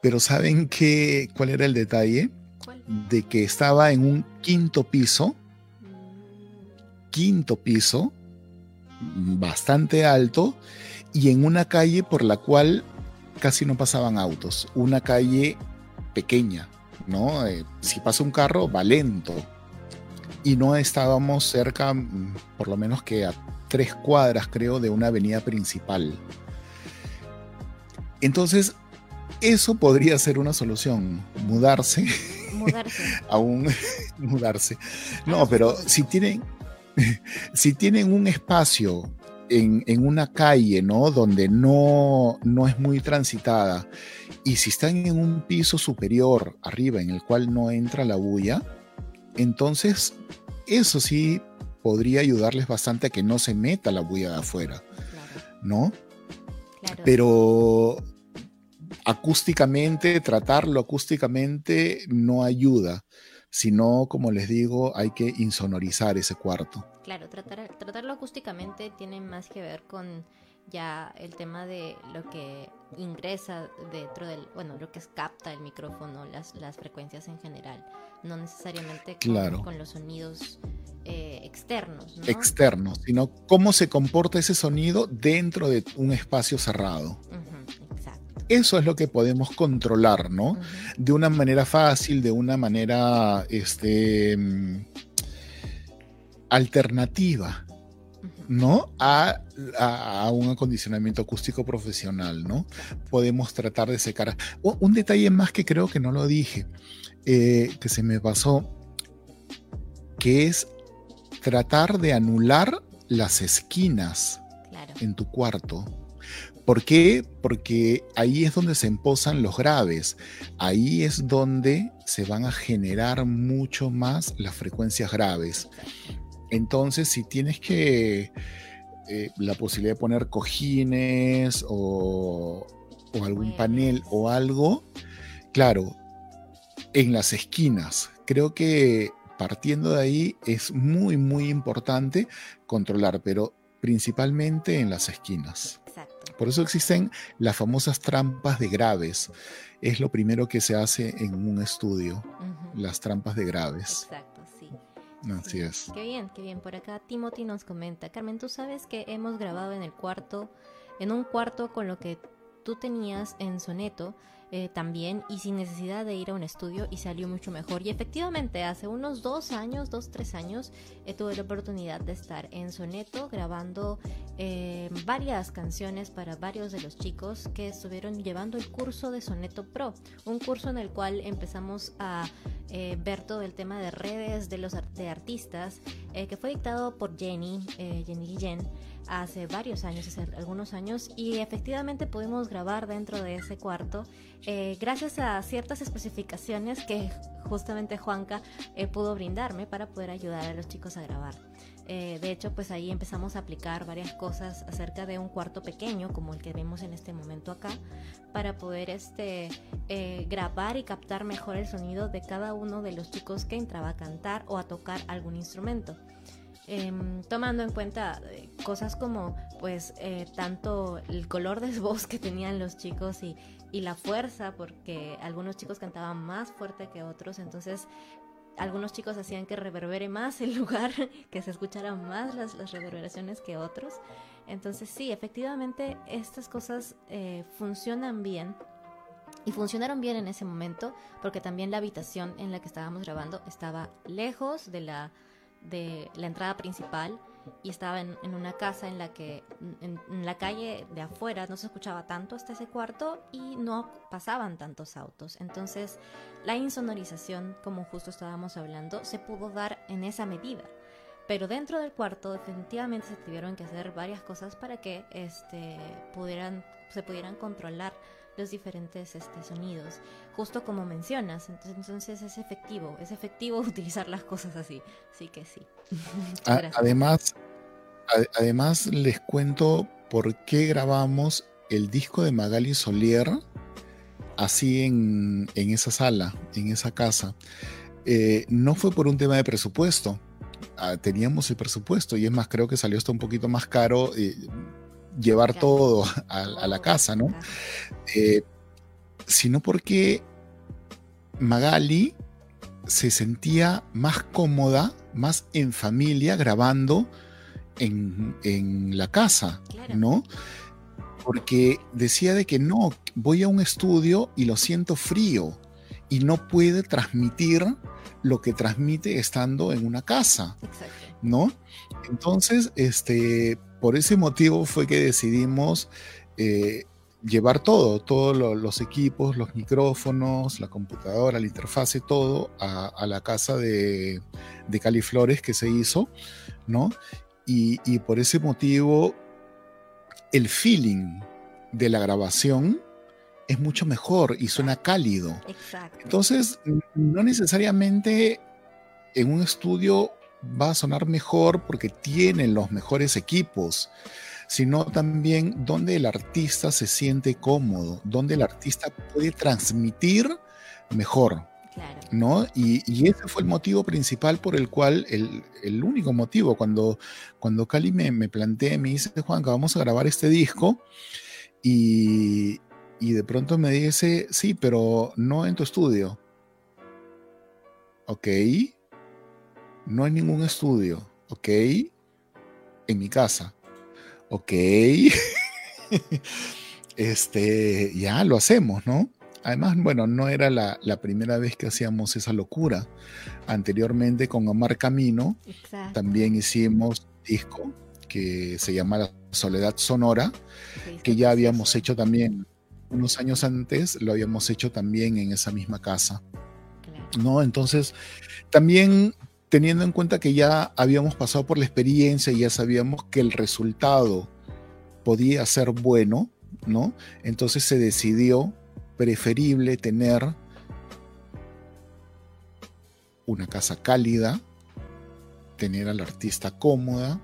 Pero ¿saben qué, cuál era el detalle? De que estaba en un quinto piso, quinto piso, bastante alto, y en una calle por la cual casi no pasaban autos, una calle pequeña, ¿no? Eh, si pasa un carro, va lento. Y no estábamos cerca, mm, por lo menos que a tres cuadras, creo, de una avenida principal. Entonces, eso podría ser una solución, mudarse. Mudarse. Aún mudarse. No, pero si tienen, si tienen un espacio en, en, una calle, ¿no? Donde no, no es muy transitada, y si están en un piso superior, arriba, en el cual no entra la bulla, entonces eso sí podría ayudarles bastante a que no se meta la bulla de afuera, ¿no? Pero acústicamente, tratarlo acústicamente no ayuda, sino, como les digo, hay que insonorizar ese cuarto. Claro, tratar, tratarlo acústicamente tiene más que ver con ya el tema de lo que ingresa dentro del, bueno, lo que capta el micrófono, las, las frecuencias en general, no necesariamente con, los sonidos eh, externos. Externos, sino cómo se comporta ese sonido dentro de un espacio cerrado. Eso es lo que podemos controlar, ¿no? De una manera fácil, de una manera este, mm, alternativa. ¿no? A, un acondicionamiento acústico profesional, ¿no? Podemos tratar de secar. un detalle más que creo que no lo dije, eh, que se me pasó, que es tratar de anular las esquinas en tu cuarto. ¿Por qué? Porque ahí es donde se emposan los graves. Ahí es donde se van a generar mucho más las frecuencias graves. Entonces, si tienes que eh, la posibilidad de poner cojines o, algún panel o algo, claro, en las esquinas. Creo que partiendo de ahí es muy, muy importante controlar, pero principalmente en las esquinas. Por eso existen las famosas trampas de graves. Es lo primero que se hace en un estudio, las trampas de graves. Así es. Qué bien, qué bien. Por acá Timothy nos comenta, Carmen, tú sabes que hemos grabado en el cuarto, en un cuarto con lo que tú tenías en Soneto, eh, también y sin necesidad de ir a un estudio y salió mucho mejor. Y efectivamente, hace unos dos años, dos, tres años, eh, tuve la oportunidad de estar en Soneto grabando eh, varias canciones para varios de los chicos que estuvieron llevando el curso de Soneto Pro, un curso en el cual empezamos a ver todo el tema de redes de los de artistas que fue dictado por Jenny, Jenny Guillén hace varios años, hace algunos años, y efectivamente pudimos grabar dentro de ese cuarto eh, gracias a ciertas especificaciones que justamente Juanca eh, pudo brindarme para poder ayudar a los chicos a grabar. Eh, de hecho, pues ahí empezamos a aplicar varias cosas acerca de un cuarto pequeño, como el que vemos en este momento acá, para poder este, grabar y captar mejor el sonido de cada uno de los chicos que entraba a cantar o a tocar algún instrumento. Em, tomando en cuenta eh, cosas como pues eh, tanto el color de voz que tenían los chicos y, y, la fuerza, porque algunos chicos cantaban más fuerte que otros, entonces algunos chicos hacían que reverbere más el lugar, que se escucharan más las, reverberaciones que otros. Entonces sí, efectivamente estas cosas eh, funcionan bien. Y funcionaron bien en ese momento porque también la habitación en la que estábamos grabando estaba lejos de la, de la entrada principal y estaba en, una casa en la que en, la calle de afuera no se escuchaba tanto hasta ese cuarto y no pasaban tantos autos. Entonces la insonorización, como justo estábamos hablando, se pudo dar en esa medida. Pero dentro del cuarto definitivamente se tuvieron que hacer varias cosas para que este, pudieran, se pudieran controlar los diferentes este, sonidos, justo como mencionas. Entonces, es efectivo, es efectivo utilizar las cosas así. Sí que sí. además, además, les cuento por qué grabamos el disco de Magali Solier así en, esa sala, en esa casa. Eh, no fue por un tema de presupuesto. Ah, teníamos el presupuesto y es más, creo que salió hasta un poquito más caro. Eh, llevar todo a, la casa, ¿no? Eh, sino porque Magali se sentía más cómoda, más en familia grabando en, la casa, ¿no? Porque decía de que no, voy a un estudio y lo siento frío y no puede transmitir lo que transmite estando en una casa, ¿no? Entonces, este, por ese motivo fue que decidimos eh, llevar todo, todos los equipos, los micrófonos, la computadora, la interfase, todo a, la casa de, de Cali Flores que se hizo, ¿no? Y, y, por ese motivo, el feeling de la grabación es mucho mejor y suena cálido. Exacto. Entonces, no necesariamente en un estudio va a sonar mejor porque tienen los mejores equipos sino también donde el artista se siente cómodo, donde el artista puede transmitir mejor. ¿No? Y, ese fue el motivo principal por el cual, el, único motivo, cuando, cuando Cali me, me plantea, me dice, Juan, vamos a grabar este disco, y, y de pronto me dice, sí, pero no en tu estudio. Ok, no en ningún estudio, ok, en mi casa ok, este, ya lo hacemos, ¿no? Además, bueno, no era la, primera vez que hacíamos esa locura. Anteriormente con Omar Camino también hicimos disco que se llama La Soledad Sonora, que ya habíamos hecho también unos años antes, lo habíamos hecho también en esa misma casa. ¿No? Entonces, también teniendo en cuenta que ya habíamos pasado por la experiencia y ya sabíamos que el resultado podía ser bueno, ¿no? Entonces se decidió preferible tener una casa cálida, tener al artista cómoda,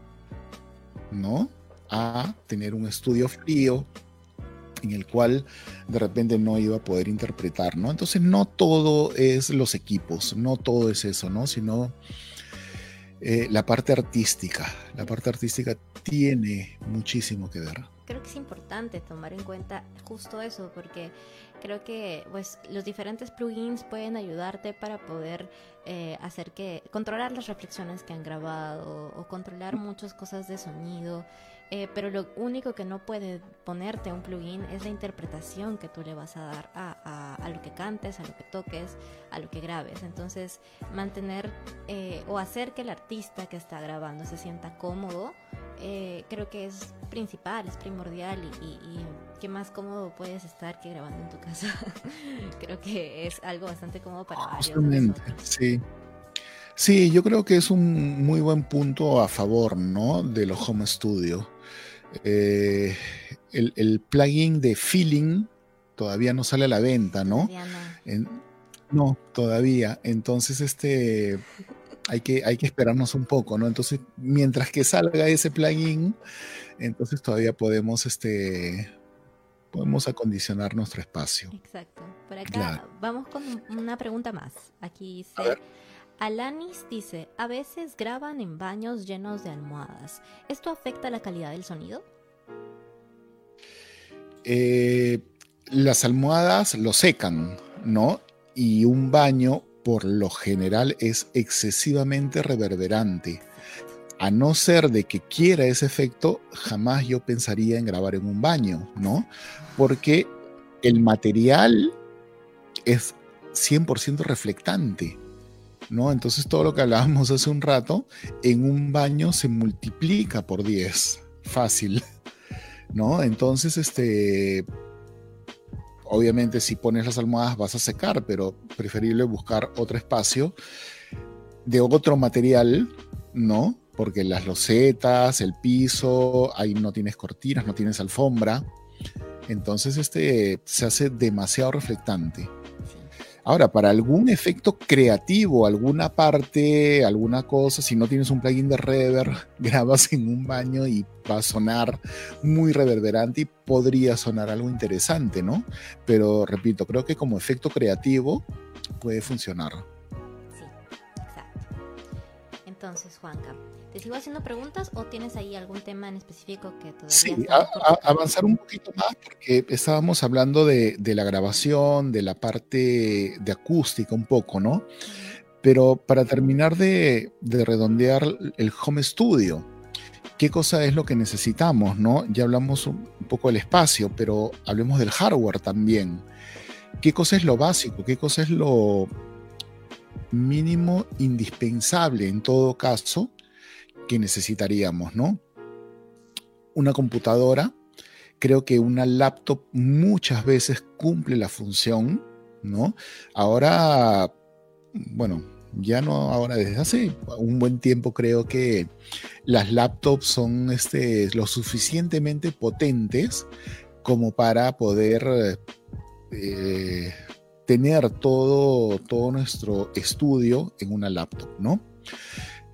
¿no? A tener un estudio frío en el cual de repente no iba a poder interpretar, ¿no? Entonces no todo es los equipos, no todo es eso, ¿no? Sino eh, la parte artística. La parte artística tiene muchísimo que ver. Creo que es importante tomar en cuenta justo eso, porque creo que pues los diferentes plugins pueden ayudarte para poder eh, hacer que controlar las reflexiones que han grabado o controlar muchas cosas de sonido eh, pero lo único que no puede ponerte un plugin es la interpretación que tú le vas a dar a, a, lo que cantes, a lo que toques, a lo que grabes. Entonces, mantener eh, o hacer que el artista que está grabando se sienta cómodo, eh, creo que es principal, es primordial y, y, qué más cómodo puedes estar que grabando en tu casa. creo que es algo bastante cómodo para varios. sí. Sí, yo creo que es un muy buen punto a favor, ¿no? De los home studio. Eh, el, plugin de Feeling todavía no sale a la venta, ¿no? no. no, todavía. Entonces, este, hay que, hay que esperarnos un poco, ¿no? Entonces, mientras que salga ese plugin, entonces todavía podemos, este, podemos acondicionar nuestro espacio. Exacto. Por acá vamos con una pregunta más. Aquí dice, Alanis dice, a veces graban en baños llenos de almohadas. ¿Esto afecta la calidad del sonido? Eh, las almohadas lo secan, ¿no? Y un baño, por lo general, es excesivamente reverberante. A no ser de que quiera ese efecto, jamás yo pensaría en grabar en un baño, ¿no? Porque el material es 100% reflectante. ¿No? Entonces todo lo que hablábamos hace un rato, en un baño se multiplica por 10, fácil, ¿no? Entonces, este, obviamente si pones las almohadas vas a secar, pero preferible buscar otro espacio de otro material, ¿no? Porque las losetas, el piso, ahí no tienes cortinas, no tienes alfombra. Entonces, este se hace demasiado reflectante. Ahora, para algún efecto creativo, alguna parte, alguna cosa, si no tienes un plugin de reverb, grabas en un baño y va a sonar muy reverberante y podría sonar algo interesante, ¿no? Pero repito, creo que como efecto creativo puede funcionar. Sí, exacto. Entonces, Juanca, ¿Te sigo haciendo preguntas o tienes ahí algún tema en específico que todavía... Sí, avanzar un poquito más porque estábamos hablando de, la grabación, de la parte de acústica un poco, ¿no? Pero para terminar de, redondear el home studio, ¿qué cosa es lo que necesitamos, no? Ya hablamos un, poco del espacio, pero hablemos del hardware también. ¿Qué cosa es lo básico? ¿Qué cosa es lo mínimo indispensable en todo caso que necesitaríamos, ¿no? Una computadora Creo que una laptop muchas veces cumple la función, ¿no? Ahora, bueno, ya no ahora, desde hace un buen tiempo creo que las laptops son este, lo suficientemente potentes como para poder eh, tener todo, todo nuestro estudio en una laptop, ¿no?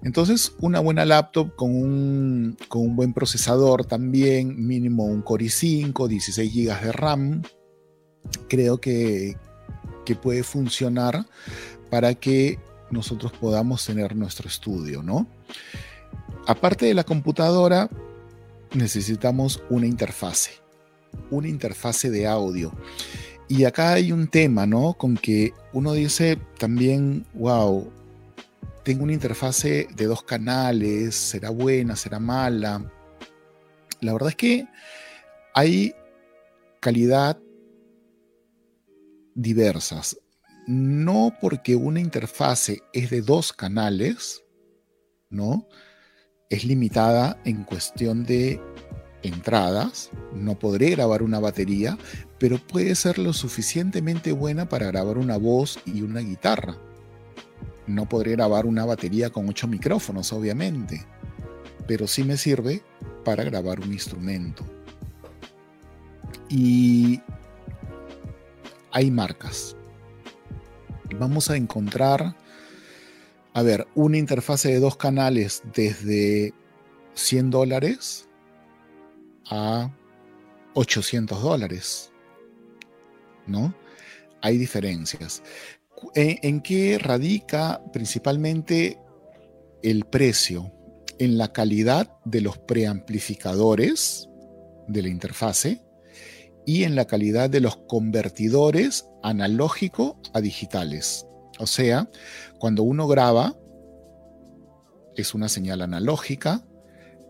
Entonces, una buena laptop con un, con un buen procesador también, mínimo un Core i5, 16 GB de RAM, creo que, que puede funcionar para que nosotros podamos tener nuestro estudio, ¿no? Aparte de la computadora, necesitamos una interfase, una interfase de audio. Y acá hay un tema, ¿no? Con que uno dice también, wow, tengo una interfase de dos canales, será buena, será mala. La verdad es que hay calidad diversas no porque una interfase es de dos canales, ¿no? Es limitada en cuestión de entradas, no podré grabar una batería, pero puede ser lo suficientemente buena para grabar una voz y una guitarra. No podré grabar una batería con ocho micrófonos, obviamente, pero sí me sirve para grabar un instrumento. Y hay marcas, vamos a encontrar, a ver, una interfase de dos canales desde 100 dólares a 800 dólares. ¿No? Hay diferencias. ¿En, qué radica principalmente el precio? En la calidad de los preamplificadores de la interfase y en la calidad de los convertidores analógico a digitales. O sea, cuando uno graba, es una señal analógica,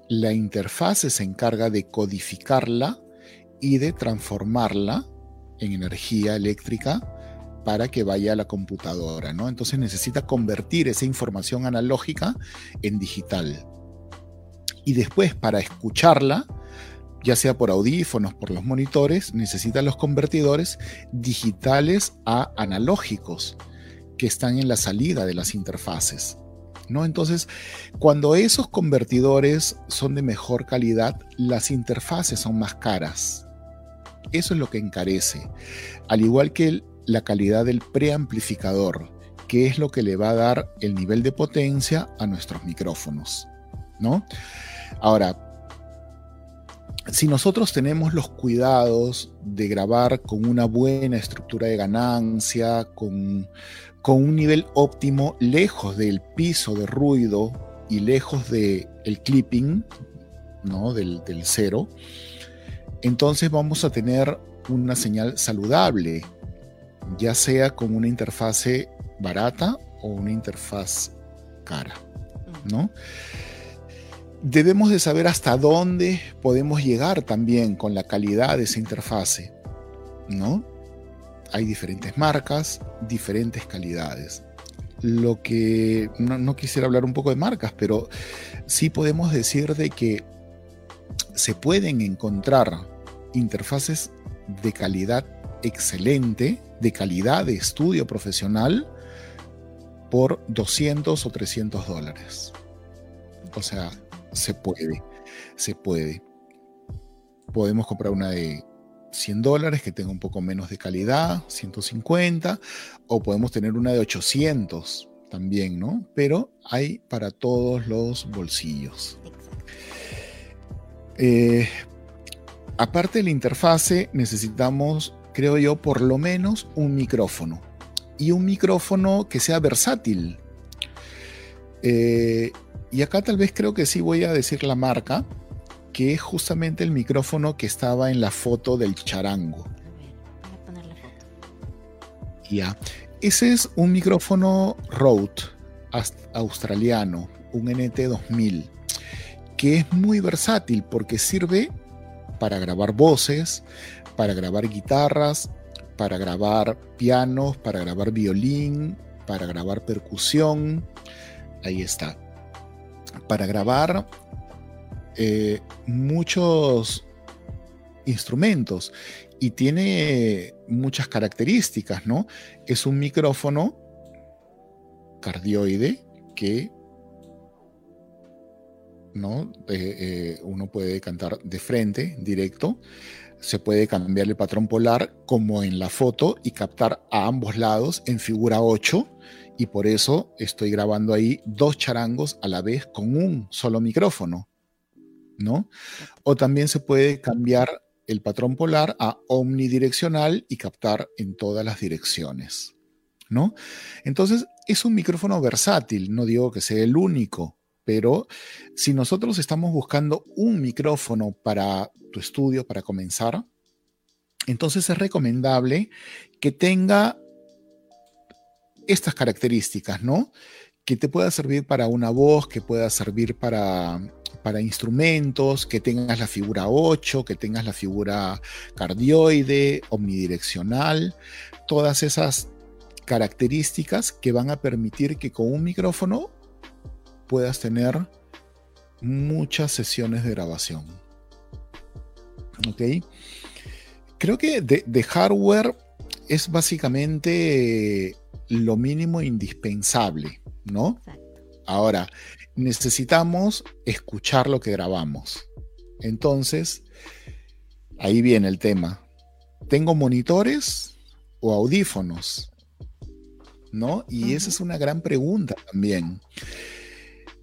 la interfase se encarga de codificarla y de transformarla en energía eléctrica para que vaya a la computadora, ¿no? Entonces necesita convertir esa información analógica en digital. Y después para escucharla, ya sea por audífonos, por los monitores, necesitan los convertidores digitales a analógicos que están en la salida de las interfaces. ¿no? Entonces, cuando esos convertidores son de mejor calidad, las interfaces son más caras. Eso es lo que encarece. Al igual que la calidad del preamplificador, que es lo que le va a dar el nivel de potencia a nuestros micrófonos. ¿no? Ahora, si nosotros tenemos los cuidados de grabar con una buena estructura de ganancia, con, un nivel óptimo, lejos del piso de ruido y lejos del el clipping, ¿no? del, del cero, entonces vamos a tener una señal saludable, ya sea con una interfase barata o una interfaz cara, ¿no? debemos de saber hasta dónde podemos llegar también con la calidad de esa interfase, ¿no? Hay diferentes marcas, diferentes calidades. Lo que no, quisiera hablar un poco de marcas, pero sí podemos decir de que se pueden encontrar interfaces de calidad excelente, de calidad de estudio profesional, por 200 o 300 dólares. O sea, se puede, se puede. Podemos comprar una de 100 dólares que tenga un poco menos de calidad, 150, o podemos tener una de 800 también, ¿no? Pero hay para todos los bolsillos. Eh, aparte de la interfase, necesitamos, creo yo, por lo menos un micrófono. Y un micrófono que sea versátil. Eh, y acá tal vez creo que sí voy a decir la marca, que es justamente el micrófono que estaba en la foto del charango. Voy a poner la foto. Ya. Ese es un micrófono Rode australiano, un NT2000, que es muy versátil porque sirve para grabar voces, para grabar guitarras, para grabar pianos, para grabar violín, para grabar percusión. Ahí está para grabar eh, muchos, instrumentos y tiene muchas características, ¿no? Es un micrófono cardioide que ¿no? Eh, eh, uno puede cantar de frente, directo. Se puede cambiar el patrón polar como en la foto y captar a ambos lados en figura 8 y por eso estoy grabando ahí dos charangos a la vez con un solo micrófono, ¿no? O también se puede cambiar el patrón polar a omnidireccional y captar en todas las direcciones, ¿no? Entonces, es un micrófono versátil, no digo que sea el único, pero si nosotros estamos buscando un micrófono para tu estudio, para comenzar, entonces es recomendable que tenga estas características, ¿no? Que te pueda servir para una voz, que pueda servir para, para instrumentos, que tengas la figura 8, que tengas la figura cardioide, omnidireccional, todas esas características que van a permitir que con un micrófono puedas tener muchas sesiones de grabación. ¿Ok? Creo que de, de hardware es básicamente lo mínimo indispensable, ¿no? Ahora, necesitamos escuchar lo que grabamos. Entonces, ahí viene el tema. ¿Tengo monitores o audífonos? ¿No? Y esa es una gran pregunta también.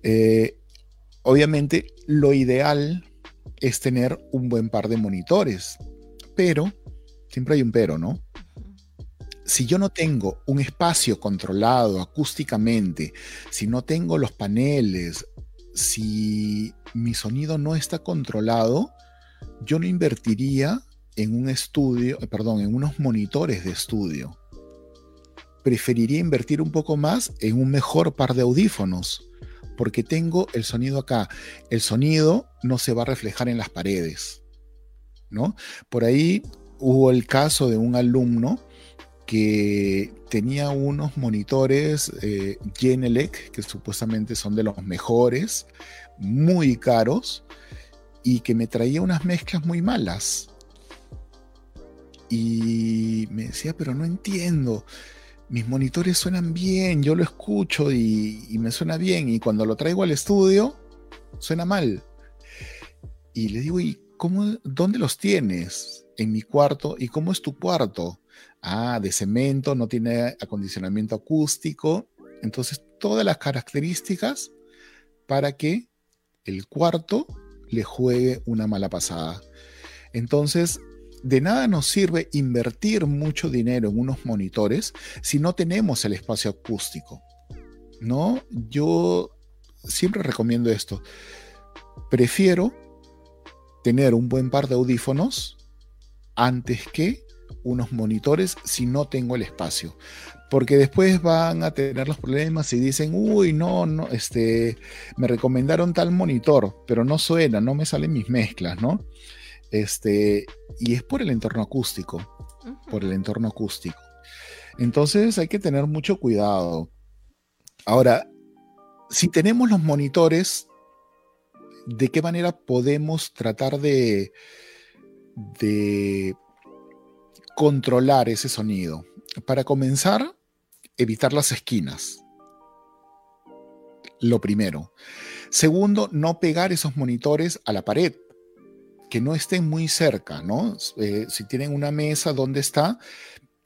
Eh, obviamente, lo ideal es tener un buen par de monitores, pero, siempre hay un pero, ¿no? si yo no tengo un espacio controlado acústicamente, si no tengo los paneles, si mi sonido no está controlado, yo no invertiría en un estudio, eh, perdón, en unos monitores de estudio. Preferiría invertir un poco más en un mejor par de audífonos, porque tengo el sonido acá. El sonido no se va a reflejar en las paredes, ¿no? Por ahí hubo el caso de un alumno que tenía unos monitores eh, Genelec, que supuestamente son de los mejores, muy caros, y que me traía unas mezclas muy malas. Y me decía, pero no entiendo, mis monitores suenan bien, yo lo escucho y, y me suena bien, y cuando lo traigo al estudio, suena mal. Y le digo, ¿y cómo, dónde los tienes? En mi cuarto, ¿y cómo es tu cuarto? ah, de cemento, no tiene acondicionamiento acústico. Entonces, todas las características para que el cuarto le juegue una mala pasada. Entonces, de nada nos sirve invertir mucho dinero en unos monitores si no tenemos el espacio acústico. ¿No? Yo siempre recomiendo esto. Prefiero tener un buen par de audífonos antes que unos monitores si no tengo el espacio. Porque después van a tener los problemas y dicen, uy, no, no, este, me recomendaron tal monitor, pero no suena, no me salen mis mezclas, ¿no? Este, y es por el entorno acústico, por el entorno acústico. Entonces hay que tener mucho cuidado. Ahora, si tenemos los monitores, ¿de qué manera podemos tratar de, de controlar ese sonido. Para comenzar, evitar las esquinas. Lo primero. Segundo, no pegar esos monitores a la pared, que no estén muy cerca, ¿no? Eh, si tienen una mesa donde está,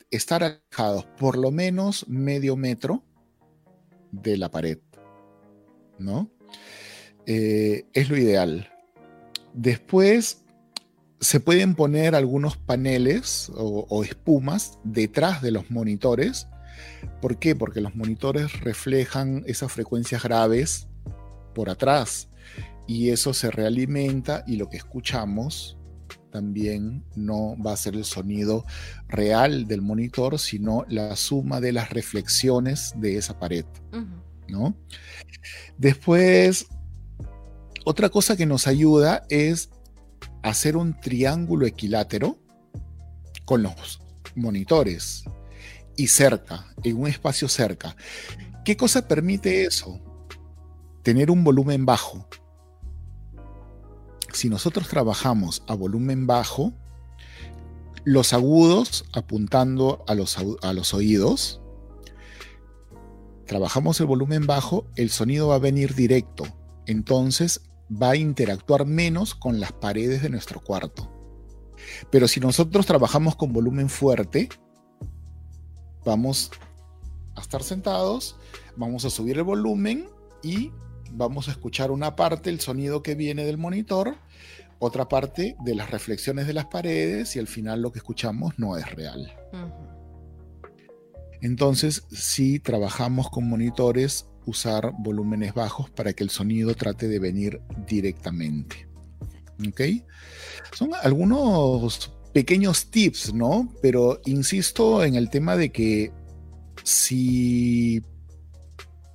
estar alejados por lo menos medio metro de la pared, ¿no? Eh, es lo ideal. Después, se pueden poner algunos paneles o, espumas detrás de los monitores. ¿Por qué? Porque los monitores reflejan esas frecuencias graves por atrás y eso se realimenta y lo que escuchamos también no va a ser el sonido real del monitor, sino la suma de las reflexiones de esa pared, ¿no? Después, otra cosa que nos ayuda es hacer un triángulo equilátero con los monitores y cerca, en un espacio cerca. ¿Qué cosa permite eso? Tener un volumen bajo. Si nosotros trabajamos a volumen bajo, Los agudos apuntando a los, a los oídos. Trabajamos el volumen bajo, el sonido va a venir directo. Entonces va a interactuar menos con las paredes de nuestro cuarto. Pero si nosotros trabajamos con volumen fuerte, vamos a estar sentados, vamos a subir el volumen y vamos a escuchar una parte, el sonido que viene del monitor, otra parte de las reflexiones de las paredes y al final lo que escuchamos no es real. Entonces, si trabajamos con monitores, usar volúmenes bajos para que el sonido trate de venir directamente. ¿Ok? Son algunos pequeños tips, ¿no? Pero insisto en el tema de que si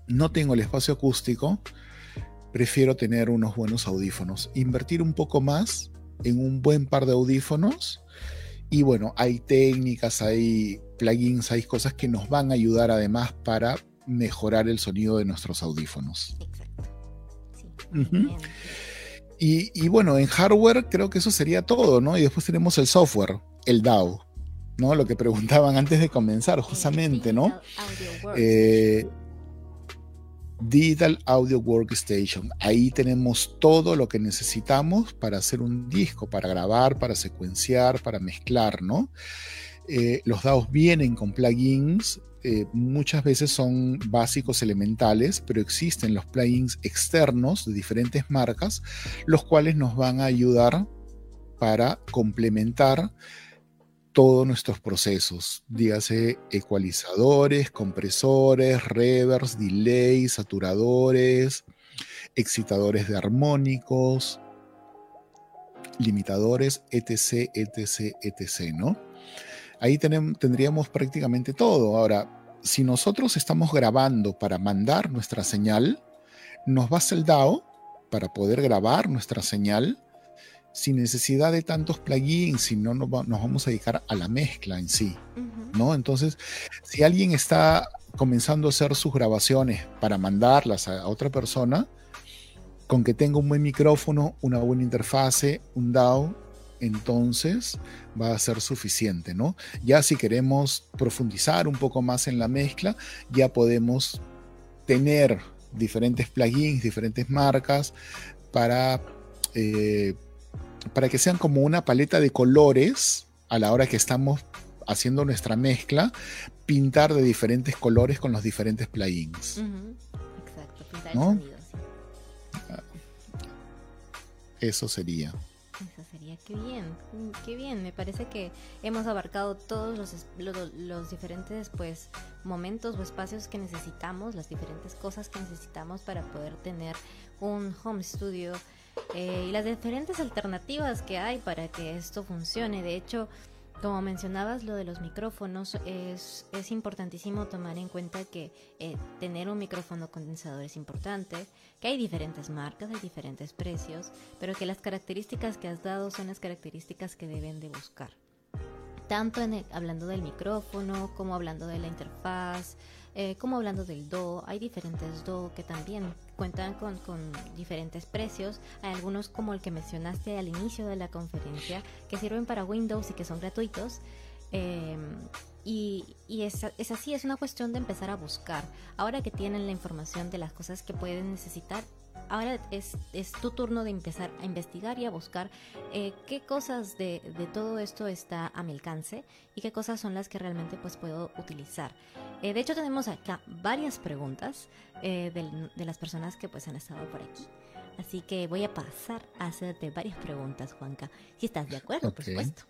no tengo el espacio acústico, prefiero tener unos buenos audífonos. Invertir un poco más en un buen par de audífonos. Y bueno, hay técnicas, hay plugins, hay cosas que nos van a ayudar además para mejorar el sonido de nuestros audífonos. Exacto. y, y, bueno, en hardware creo que eso sería todo, ¿no? Y después tenemos el software, el DAW, ¿no? Lo que preguntaban antes de comenzar, justamente, ¿no? Eh, Digital Audio Workstation. Ahí tenemos todo lo que necesitamos para hacer un disco, para grabar, para secuenciar, para mezclar, ¿no? Eh, los DAOs vienen con plugins, eh, muchas veces son básicos elementales, pero existen los plugins externos de diferentes marcas, los cuales nos van a ayudar para complementar todos nuestros procesos, dígase ecualizadores, compresores, reverbs, delays, saturadores, excitadores de armónicos, limitadores, etc, etc, etc, ¿no? Ahí tendríamos prácticamente todo. Ahora, si nosotros estamos grabando para mandar nuestra señal, nos va a el DAO para poder grabar nuestra señal sin necesidad de tantos plugins, si no nos, vamos a dedicar a la mezcla en sí, ¿no? Entonces, si alguien está comenzando a hacer sus grabaciones para mandarlas a, otra persona, con que tenga un buen micrófono, una buena interfase, un DAW, entonces va a ser suficiente, ¿no? Ya si queremos profundizar un poco más en la mezcla, ya podemos tener diferentes plugins, diferentes marcas para eh, para que sean como una paleta de colores a la hora que estamos haciendo nuestra mezcla, pintar de diferentes colores con los diferentes plugins. Exacto, pintar el sonido, ah, Eso sería. Eso sería, qué bien, qué bien. Me parece que hemos abarcado todos los, los, diferentes pues momentos o espacios que necesitamos, las diferentes cosas que necesitamos para poder tener un home studio eh, y las diferentes alternativas que hay para que esto funcione. De hecho, como mencionabas, lo de los micrófonos es, es importantísimo tomar en cuenta que eh, tener un micrófono condensador es importante, que hay diferentes marcas, hay diferentes precios, pero que las características que has dado son las características que deben de buscar. Tanto en hablando del micrófono como hablando de la interfaz, eh, como hablando del Do, hay diferentes Do que también cuentan con, diferentes precios. Hay algunos como el que mencionaste al inicio de la conferencia que sirven para Windows y que son gratuitos. Em, y, es, es, así, es una cuestión de empezar a buscar. Ahora que tienen la información de las cosas que pueden necesitar, ahora es, tu turno de empezar a investigar y a buscar eh, qué cosas de, todo esto está a mi alcance y qué cosas son las que realmente pues puedo utilizar. Eh, de hecho tenemos acá varias preguntas eh, de, las personas que pues han estado por aquí. Así que voy a pasar a hacerte varias preguntas, Juanca. Si estás de acuerdo, por supuesto.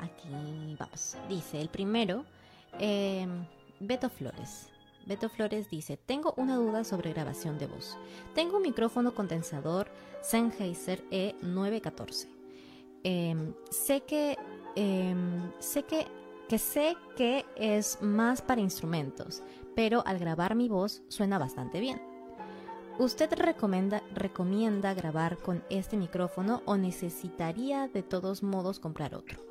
Aquí vamos. Dice el primero, Beto Flores. Beto Flores dice, tengo una duda sobre grabación de voz. Tengo un micrófono condensador Sennheiser E914. Em, sé que em, sé que, que sé que es más para instrumentos, pero al grabar mi voz suena bastante bien. ¿Usted recomienda, recomienda grabar con este micrófono o necesitaría de todos modos comprar otro?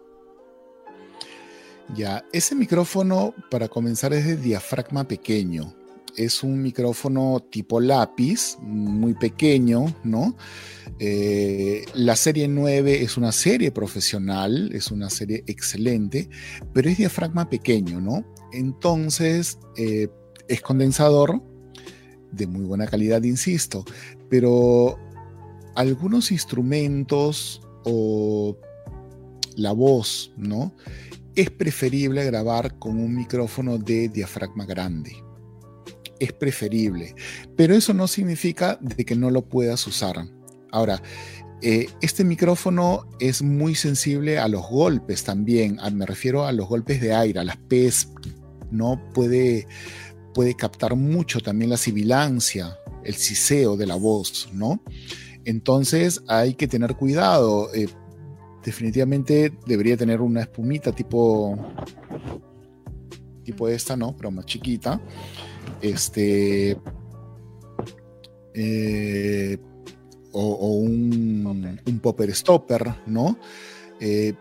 Ya, ese micrófono para comenzar es de diafragma pequeño. es un micrófono tipo lápiz, muy pequeño, ¿no? Eh, la serie 9 es una serie profesional, es una serie excelente, pero es diafragma pequeño, ¿no? Entonces, eh, es condensador de muy buena calidad, insisto, pero algunos instrumentos o la voz, ¿no? Es preferible grabar con un micrófono de diafragma grande. Es preferible, pero eso no significa de que no lo puedas usar. Ahora, eh, este micrófono es muy sensible a los golpes también, me refiero a los golpes de aire, a las P's, ¿no? Puede, puede captar mucho también la sibilancia, el siseo de la voz, ¿no? Entonces hay que tener cuidado. Eh, definitivamente debería tener una espumita tipo, tipo esta, ¿no? Pero más chiquita. Este. Eh, o, un, un, popper stopper, ¿no? Eh,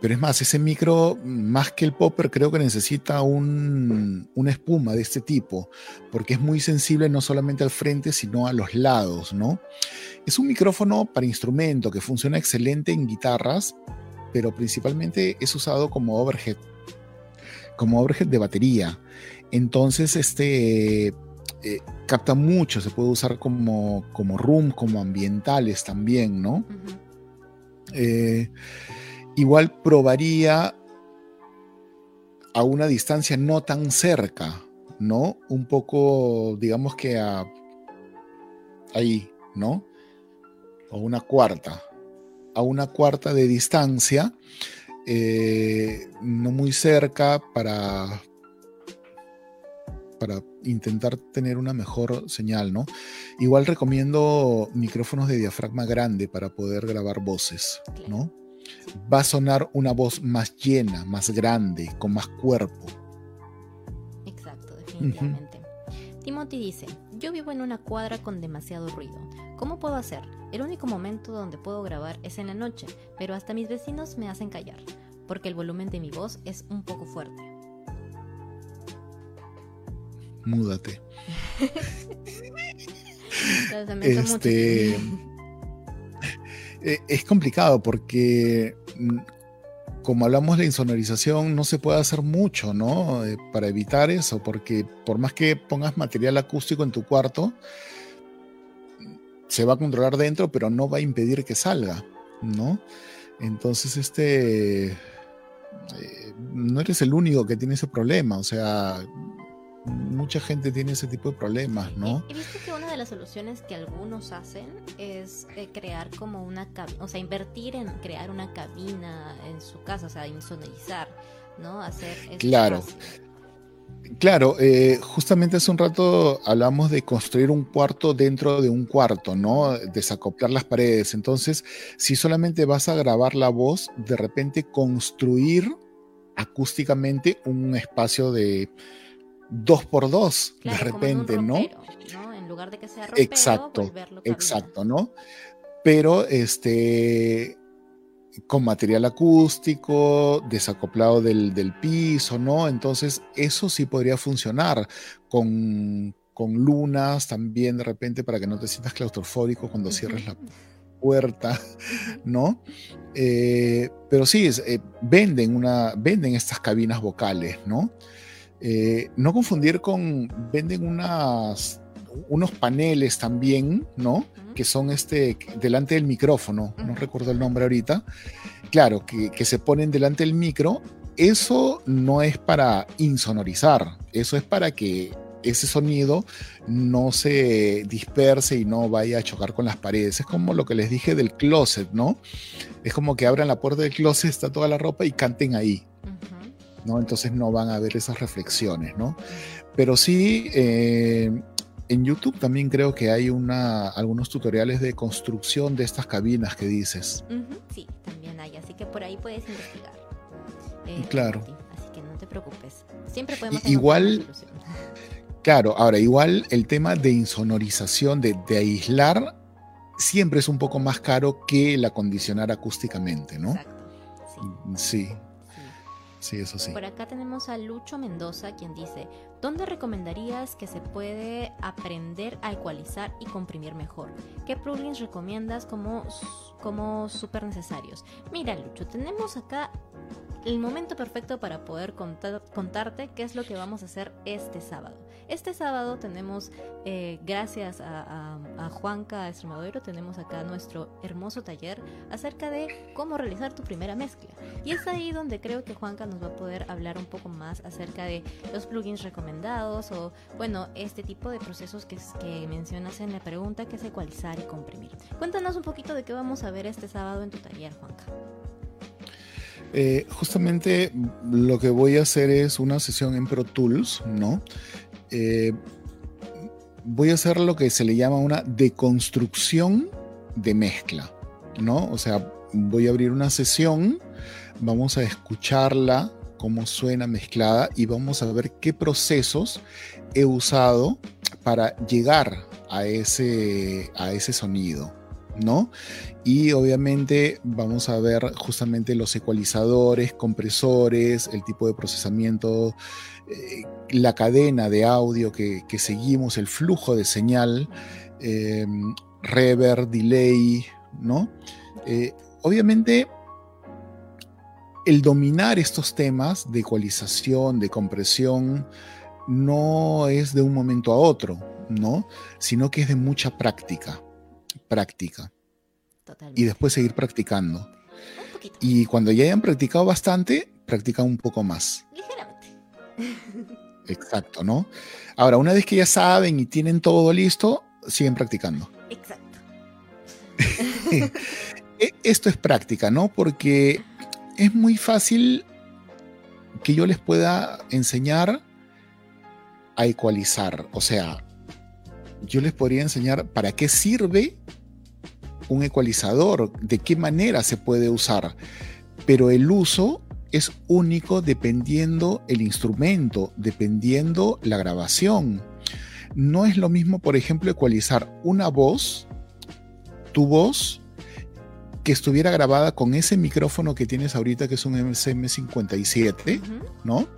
pero es más, ese micro, más que el popper, creo que necesita un, una espuma de este tipo, porque es muy sensible no solamente al frente, sino a los lados, ¿no? Es un micrófono para instrumento que funciona excelente en guitarras, pero principalmente es usado como overhead, como overhead de batería. Entonces, este eh, capta mucho, se puede usar como, como room, como ambientales también, ¿no? eh, igual probaría a una distancia no tan cerca, ¿no? Un poco, digamos que a ahí, ¿no? O una cuarta, a una cuarta de distancia, eh, no muy cerca para, para intentar tener una mejor señal, ¿no? Igual recomiendo micrófonos de diafragma grande para poder grabar voces, ¿no? va a sonar una voz más llena, más grande, con más cuerpo. Exacto, definitivamente. Timothy dice, yo vivo en una cuadra con demasiado ruido. ¿Cómo puedo hacer? El único momento donde puedo grabar es en la noche, pero hasta mis vecinos me hacen callar, porque el volumen de mi voz es un poco fuerte. Múdate. este... Eh, es complicado porque mm, como hablamos de insonorización, no se puede hacer mucho, ¿no? Eh, para evitar eso, porque por más que pongas material acústico en tu cuarto, se va a controlar dentro, pero no va a impedir que salga, ¿no? Entonces, este, eh, no eres el único que tiene ese problema, o sea, mucha gente tiene ese tipo de problemas, ¿no? He, visto que una de las soluciones que algunos hacen es eh, crear como una cabina, o sea, invertir en crear una cabina en su casa, o sea, insonorizar, ¿no? Hacer Claro. Claro, eh, justamente hace un rato hablamos de construir un cuarto dentro de un cuarto, ¿no? Desacoplar las paredes. Entonces, si solamente vas a grabar la voz, de repente construir acústicamente un espacio de, dos por dos de repente, ¿no? En lugar de que sea exacto, exacto, ¿no? Pero este con material acústico, desacoplado del, piso, ¿no? Entonces, eso sí podría funcionar con, con, lunas también de repente para que no te sientas claustrofóbico cuando cierres la puerta, ¿no? Eh, pero sí, eh, venden, una, venden estas cabinas vocales, ¿no? Eh, no confundir con, venden unas, unos paneles también, ¿no? Que son este, delante del micrófono, no recuerdo el nombre ahorita. Claro, que, que se ponen delante del micro. Eso no es para insonorizar, eso es para que ese sonido no se disperse y no vaya a chocar con las paredes. Es como lo que les dije del closet, ¿no? Es como que abran la puerta del closet, está toda la ropa y canten ahí. Entonces no van a ver esas reflexiones, ¿no? Pero sí, eh, en YouTube también creo que hay una, algunos tutoriales de construcción de estas cabinas que dices. sí, también hay, así que por ahí puedes investigar. Eh, claro. Así que no te preocupes. Siempre podemos... Igual... Claro, ahora igual el tema de insonorización, de, de aislar, siempre es un poco más caro que el acondicionar acústicamente, ¿no? Exacto. sí. Sí, eso sí. Por acá tenemos a Lucho Mendoza, quien dice, ¿dónde recomendarías que se puede aprender a ecualizar y comprimir mejor? ¿Qué plugins recomiendas como, como súper necesarios? Mira, Lucho, tenemos acá el momento perfecto para poder contarte qué es lo que vamos a hacer este sábado. Este sábado tenemos, eh, gracias a, a, Juanca Estremadero, tenemos acá nuestro hermoso taller acerca de cómo realizar tu primera mezcla. Y es ahí donde creo que Juanca nos va a poder hablar un poco más acerca de los plugins recomendados o, bueno, este tipo de procesos que, que mencionas en la pregunta, que es ecualizar y comprimir. Cuéntanos un poquito de qué vamos a ver este sábado en tu taller, Juanca. Eh, justamente lo que voy a hacer es una sesión en Pro Tools, ¿no? Eh, voy a hacer lo que se le llama una deconstrucción de mezcla, ¿no? O sea, voy a abrir una sesión, vamos a escucharla, cómo suena mezclada y vamos a ver qué procesos he usado para llegar a ese, a ese sonido, ¿no? Y obviamente vamos a ver justamente los ecualizadores, compresores, el tipo de procesamiento, eh, la cadena de audio que, seguimos, el flujo de señal, em, reverb, delay, ¿no? Eh, obviamente el dominar estos temas de ecualización, de compresión, no es de un momento a otro, ¿no? Sino que es de mucha práctica práctica. Y después seguir practicando. Y cuando ya hayan practicado bastante, practican un poco más. Ligeramente. Exacto, ¿no? Ahora, una vez que ya saben y tienen todo listo, siguen practicando. Exacto. E, esto es práctica, ¿no? Porque es muy fácil que yo les pueda enseñar a ecualizar. O sea, yo les podría enseñar para qué sirve un ecualizador, de qué manera se puede usar, pero el uso es único dependiendo el instrumento, dependiendo la grabación. No es lo mismo, por ejemplo, ecualizar una voz, tu voz, que estuviera grabada con ese micrófono que tienes ahorita, que es un MCM57, ¿no?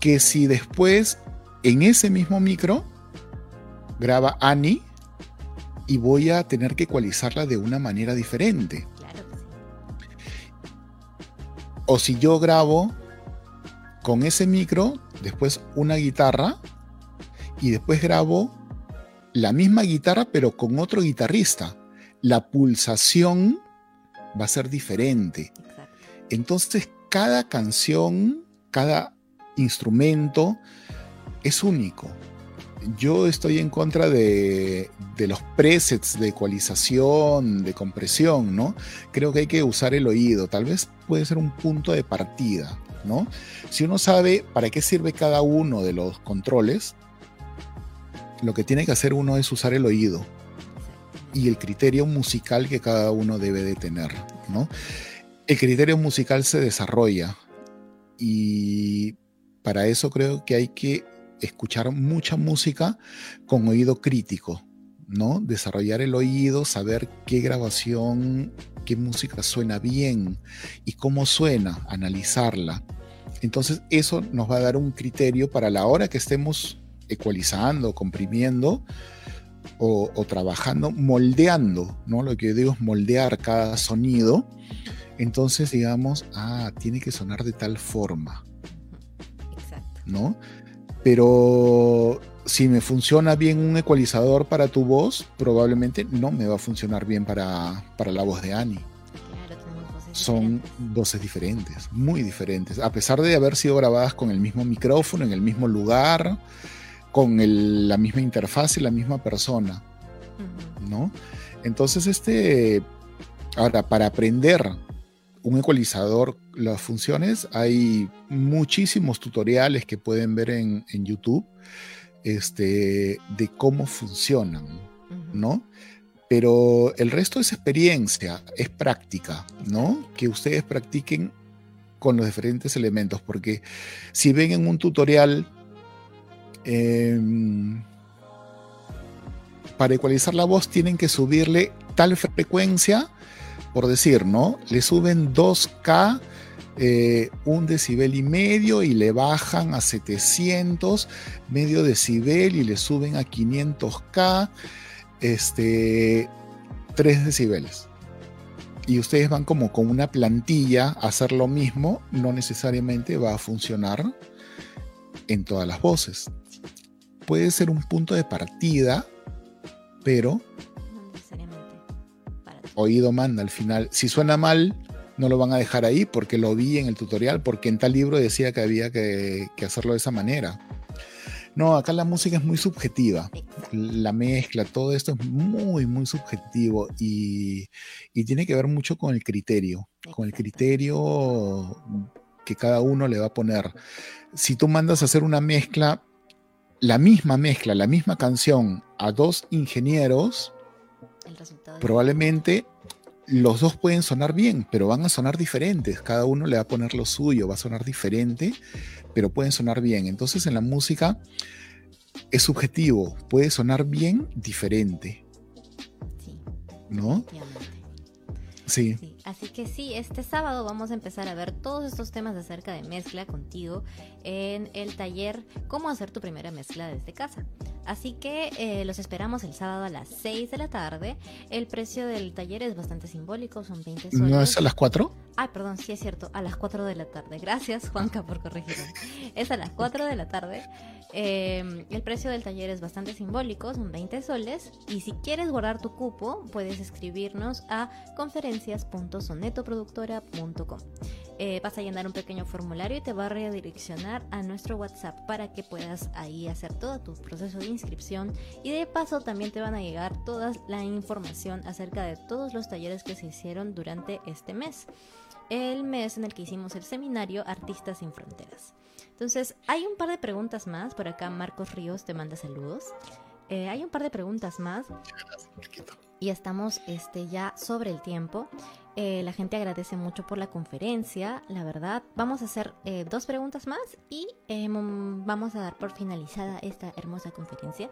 Que si después en ese mismo micro graba Annie y voy a tener que ecualizarla de una manera diferente. O si yo grabo con ese micro, después una guitarra y después grabo la misma guitarra pero con otro guitarrista. La pulsación va a ser diferente. Entonces cada canción, cada instrumento es único yo estoy en contra de, los presets de ecualización, de compresión, ¿no? Creo que hay que usar el oído, tal vez puede ser un punto de partida, ¿no? Si uno sabe para qué sirve cada uno de los controles, lo que tiene que hacer uno es usar el oído y el criterio musical que cada uno debe de tener, ¿no? El criterio musical se desarrolla y para eso creo que hay que escuchar mucha música con oído crítico, ¿no? Desarrollar el oído, saber qué grabación, qué música suena bien y cómo suena, analizarla. Entonces eso nos va a dar un criterio para la hora que estemos ecualizando, comprimiendo o, o trabajando, moldeando, ¿no? Lo que yo digo es moldear cada sonido. Entonces digamos, ah, tiene que sonar de tal forma. Exacto. ¿No? Pero si me funciona bien un ecualizador para tu voz, probablemente no me va a funcionar bien para, la voz de Annie. Son voces diferentes, muy diferentes, a pesar de haber sido grabadas con el mismo micrófono, en el mismo lugar, con la misma interfaz y la misma persona, ¿no? Entonces, este, ahora, para aprender un ecualizador, las funciones, hay muchísimos tutoriales que pueden ver en, YouTube este, de cómo funcionan, ¿no? Pero el resto es experiencia, es práctica, ¿no? Que ustedes practiquen con los diferentes elementos, porque si ven en un tutorial em, para ecualizar la voz tienen que subirle tal frecuencia por decir, ¿no? Le suben 2K, eh, un decibel y medio y le bajan a 700, medio decibel y le suben a 500K, este, 3 decibeles. Y ustedes van como con una plantilla a hacer lo mismo, no necesariamente va a funcionar en todas las voces. Puede ser un punto de partida, pero oído manda al final. Si suena mal, no lo van a dejar ahí porque lo vi en el tutorial, porque en tal libro decía que había que, hacerlo de esa manera. No, acá la música es muy subjetiva. La mezcla, todo esto es muy, muy subjetivo y, y, tiene que ver mucho con el criterio, con el criterio que cada uno le va a poner. Si tú mandas a hacer una mezcla, la misma mezcla, la misma canción a dos ingenieros, probablemente los dos pueden sonar bien, pero van a sonar diferentes. Cada uno le va a poner lo suyo, va a sonar diferente, pero pueden sonar bien. Entonces en la música es subjetivo, puede sonar bien, diferente. Sí. ¿No? Sí. Así que sí, este sábado vamos a empezar a ver todos estos temas acerca de mezcla contigo en el taller Cómo hacer tu primera mezcla desde casa. Así que eh, los esperamos el sábado a las 6 de la tarde. El precio del taller es bastante simbólico, son 20 soles. ¿No es a las 4? Ay, perdón, sí es cierto, a las 4 de la tarde. Gracias, Juanca, por corregirme. Es a las 4 de la tarde. Em, el precio del taller es bastante simbólico, son 20 soles. Y si quieres guardar tu cupo, puedes escribirnos a conferencias.sonetoproductora.com. Eh, vas a llenar un pequeño formulario y te va a redireccionar a nuestro WhatsApp para que puedas ahí hacer todo tu proceso de inscripción y de paso también te van a llegar toda la información acerca de todos los talleres que se hicieron durante este mes, el mes en el que hicimos el seminario Artistas sin Fronteras. Entonces, hay un par de preguntas más, por acá Marcos Ríos te manda saludos. Eh, hay un par de preguntas más y estamos este, ya sobre el tiempo. Eh, la gente agradece mucho por la conferencia, la verdad. Vamos a hacer eh, dos preguntas más y em, vamos a dar por finalizada esta hermosa conferencia.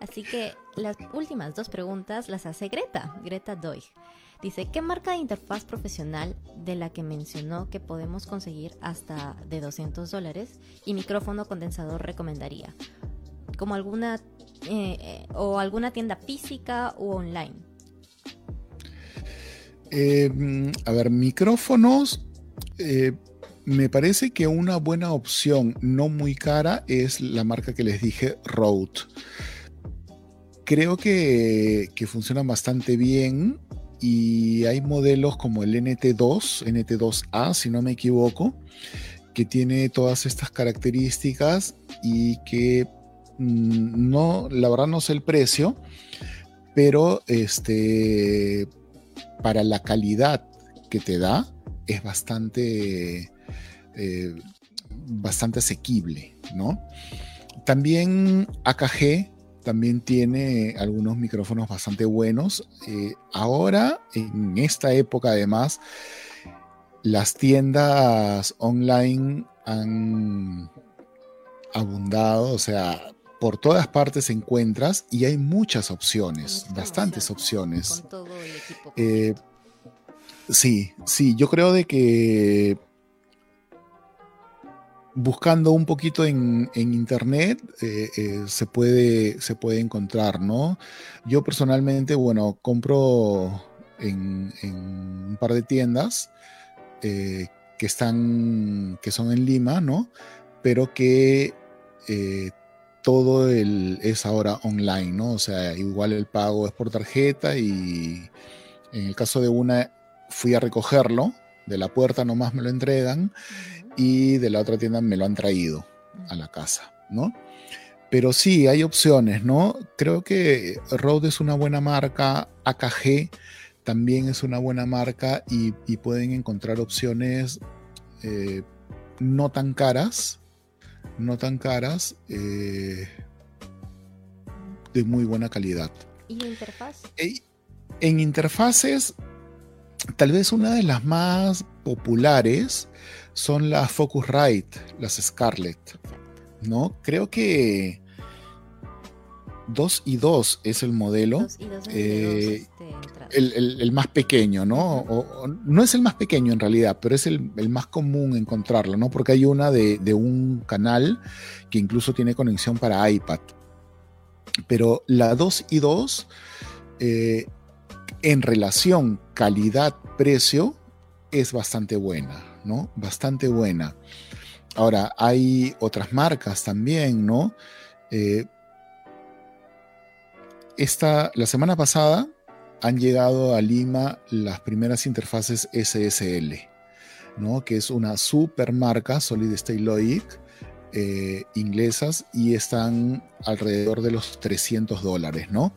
Así que las últimas dos preguntas las hace Greta, Greta Doig. Dice, ¿qué marca de interfaz profesional de la que mencionó que podemos conseguir hasta de 200 dólares y micrófono condensador recomendaría? Como alguna eh, o alguna tienda física o online. Eh, a ver, micrófonos. Eh, me parece que una buena opción, no muy cara, es la marca que les dije, Rode. Creo que, que funcionan bastante bien y hay modelos como el NT2, NT2A, si no me equivoco, que tiene todas estas características y que mm, no, la verdad no sé el precio, pero este para la calidad que te da, es bastante, eh, bastante asequible, ¿no? También AKG también tiene algunos micrófonos bastante buenos. Eh, ahora, en esta época además, las tiendas online han abundado, o sea, por todas partes encuentras y hay muchas opciones, bastantes opciones. Eh, sí, sí, yo creo de que buscando un poquito en, internet eh, eh, se, puede, se puede encontrar, ¿no? Yo personalmente, bueno, compro en, un par de tiendas que están, que son en Lima, ¿no? Pero que todo el, es ahora online, ¿no? O sea, igual el pago es por tarjeta y en el caso de una fui a recogerlo, de la puerta nomás me lo entregan y de la otra tienda me lo han traído a la casa, ¿no? Pero sí, hay opciones, ¿no? Creo que Rode es una buena marca, AKG también es una buena marca y, pueden encontrar opciones eh, no tan caras, no tan caras, eh, de muy buena calidad. ¿Y la interfaz? en interfaces, tal vez una de las más populares son las Focusrite, las Scarlett. ¿no? Creo que 2 y 2 es el modelo. Eh, este, el, más pequeño, ¿no? no es el más pequeño en realidad, pero es el, más común encontrarlo, ¿no? Porque hay una de, un canal que incluso tiene conexión para iPad. Pero la 2 y 2, eh, en relación calidad-precio, es bastante buena, ¿no? Bastante buena. Ahora, hay otras marcas también, ¿no? Eh, esta, la semana pasada han llegado a Lima las primeras interfaces SSL, ¿no? que es una super marca Solid State Logic eh, inglesas y están alrededor de los 300 dólares, ¿no?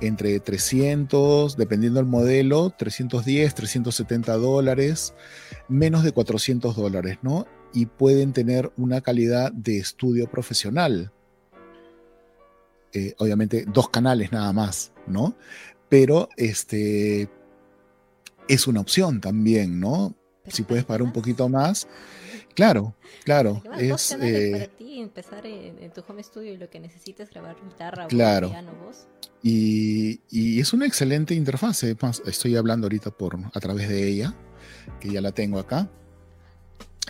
Entre 300, dependiendo del modelo, 310, 370 dólares, menos de 400 dólares, ¿no? Y pueden tener una calidad de estudio profesional, eh, obviamente dos canales nada más, ¿no? Pero este es una opción también, ¿no? si puedes pagar un poquito más, claro, claro. Es eh, para ti empezar en, tu home studio y lo que necesites grabar guitarra, claro. piano, voz. Y, y, es una excelente interfaz. estoy hablando ahorita por a través de ella, que ya la tengo acá.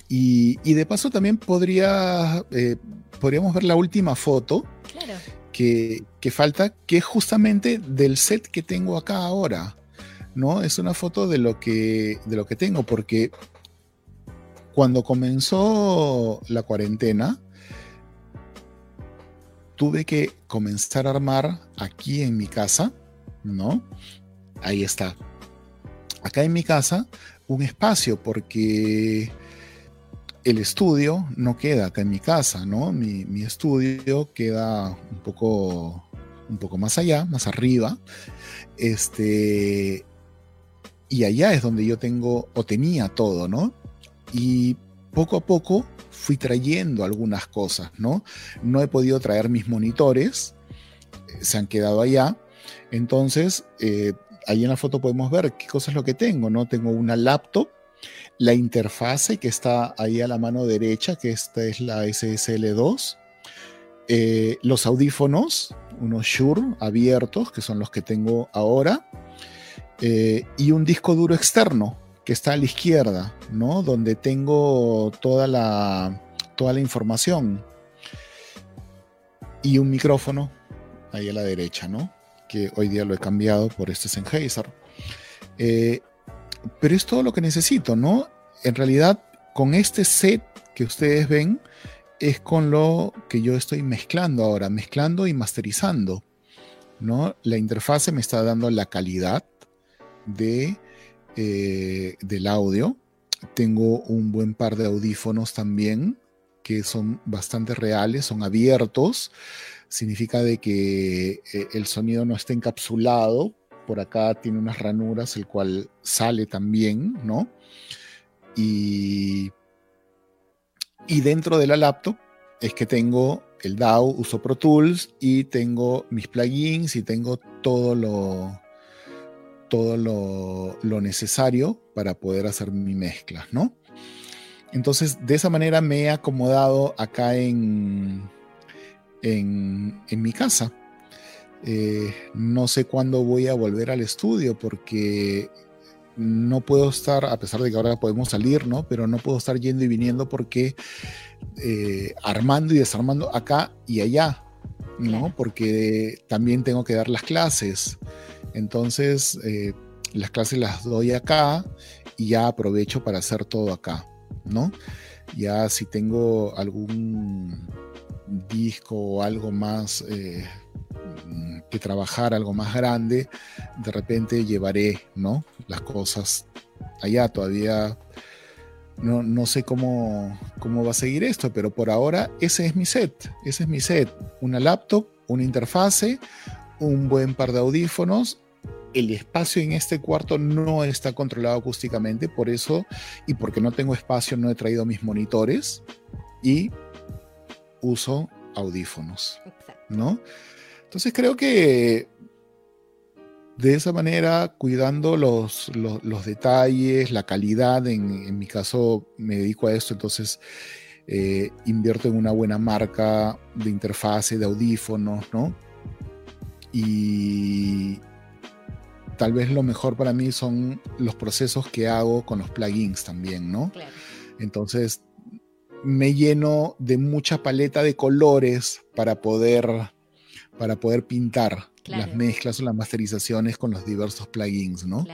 Y, y de paso también podría, eh, podríamos ver la última foto. Claro que, falta, que es justamente del set que tengo acá ahora. ¿no? Es una foto de lo que, de lo que tengo, porque cuando comenzó la cuarentena, tuve que comenzar a armar aquí en mi casa, ¿no? Ahí está. Acá en mi casa, un espacio, porque el estudio no queda acá en mi casa, ¿no? Mi, estudio queda un poco, un poco más allá, más arriba. Este, y allá es donde yo tengo o tenía todo, ¿no? Y poco a poco fui trayendo algunas cosas, ¿no? No he podido traer mis monitores, eh, se han quedado allá. Entonces, eh, ahí en la foto podemos ver qué cosas es lo que tengo, ¿no? Tengo una laptop la interfase que está ahí a la mano derecha, que esta es la SSL2, eh, los audífonos, unos Shure abiertos, que son los que tengo ahora, eh, y un disco duro externo, que está a la izquierda, ¿no? Donde tengo toda la, toda la información. Y un micrófono ahí a la derecha, ¿no? Que hoy día lo he cambiado por este Sennheiser. Eh, pero es todo lo que necesito, ¿no? En realidad, con este set que ustedes ven, es con lo que yo estoy mezclando ahora, mezclando y masterizando, ¿no? La interfase me está dando la calidad de, eh, del audio. Tengo un buen par de audífonos también que son bastante reales, son abiertos. Significa de que eh, el sonido no está encapsulado, por acá tiene unas ranuras, el cual sale también, ¿no? Y, y dentro de la laptop es que tengo el DAW, uso Pro Tools y tengo mis plugins y tengo todo lo, todo lo, lo necesario para poder hacer mi mezcla, ¿no? Entonces, de esa manera me he acomodado acá en, en, en mi casa. Eh, no sé cuándo voy a volver al estudio porque no puedo estar, a pesar de que ahora podemos salir, ¿no? Pero no puedo estar yendo y viniendo porque eh, armando y desarmando acá y allá, ¿no? Porque también tengo que dar las clases. Entonces, eh, las clases las doy acá y ya aprovecho para hacer todo acá, ¿no? Ya si tengo algún disco o algo más que trabajar algo más grande, de repente llevaré, ¿no? Las cosas allá. Todavía no, no sé cómo, cómo va a seguir esto, pero por ahora ese es mi set. Ese es mi set. Una laptop, una interfase, un buen par de audífonos. El espacio en este cuarto no está controlado acústicamente, por eso y porque no tengo espacio no he traído mis monitores y uso audífonos, ¿no? Entonces creo que de esa manera, cuidando los, detalles, la calidad, en, mi caso me dedico a esto, entonces eh, invierto en una buena marca de interfase, de audífonos, ¿no? y tal vez lo mejor para mí son los procesos que hago con los plugins también, ¿no? Entonces me lleno de mucha paleta de colores para poder, para poder pintar las mezclas o las masterizaciones con los diversos plugins, ¿no?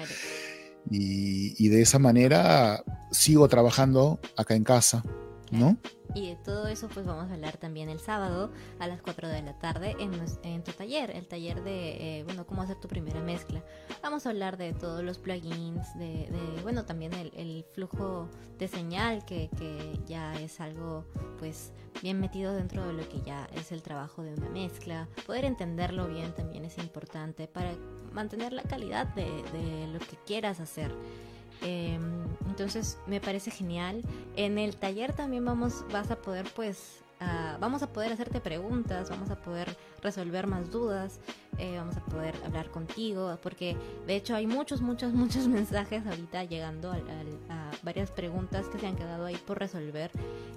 Y, y, de esa manera sigo trabajando acá en casa, ¿no? Y de todo eso pues vamos a hablar también el sábado a las 4 de la tarde en, en tu taller, el taller de, eh, bueno, cómo hacer tu primera mezcla. Vamos a hablar de todos los plugins, de, bueno, también el, flujo de señal que, que ya es algo pues bien metido dentro de lo que ya es el trabajo de una mezcla. Poder entenderlo bien también es importante para mantener la calidad de lo que quieras hacer. Em, entonces me parece genial. En el taller también vamos, vas a poder pues vamos a poder hacerte preguntas, vamos a poder resolver más dudas, eh, vamos a poder hablar contigo, porque de hecho hay muchos, muchos, muchos mensajes ahorita llegando a, varias preguntas que se han quedado ahí por resolver,